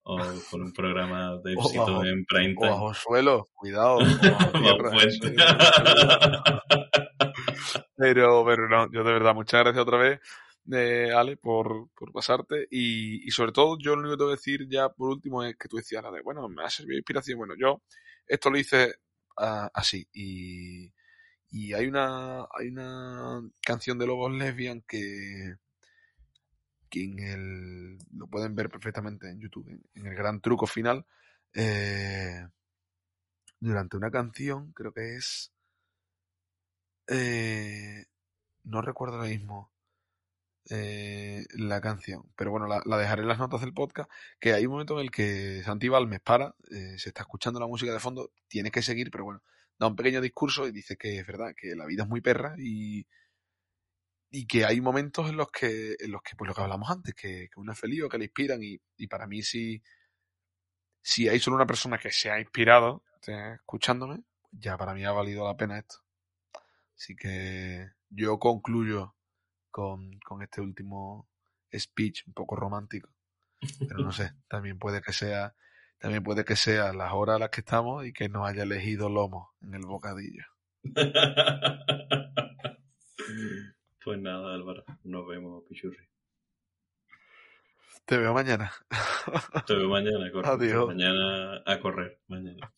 o con un programa de
O
éxito
bajo-
en prime
O bajo suelo, cuidado. o bajo
Bajo
tierra,
fuente.
eso es- Pero, pero no, yo de verdad, muchas gracias otra vez, eh, Ale, por, por pasarte. Y, y sobre todo, yo lo único que te voy a decir ya por último es que tú decías, la de, bueno, me ha servido de inspiración. Bueno, yo esto lo hice ah, así. Y, y hay una, hay una canción de Lobos Lesbian que, que en el, lo pueden ver perfectamente en YouTube, en, el gran truco final. eh, durante una canción, creo que es. eh, no recuerdo ahora mismo eh, la canción, pero bueno, la, dejaré en las notas del podcast. Que hay un momento en el que Santi Balmes para, eh, se está escuchando la música de fondo, tiene que seguir, pero bueno, da un pequeño discurso y dice que es verdad, que la vida es muy perra y, y que hay momentos en los que, en los que pues lo que hablamos antes, que, que uno es feliz o que le inspiran y, y para mí si, si hay solo una persona que se ha inspirado escuchándome, ya para mí ha valido la pena esto. Así que yo concluyo con, con este último speech un poco romántico. Pero no sé, también puede que sea, también puede que sea las horas a las que estamos y que nos haya elegido lomo en el bocadillo.
pues nada, Álvaro, nos vemos, Pichurri.
Te veo mañana.
Te veo mañana, corre.
Adiós.
Mañana a correr, mañana.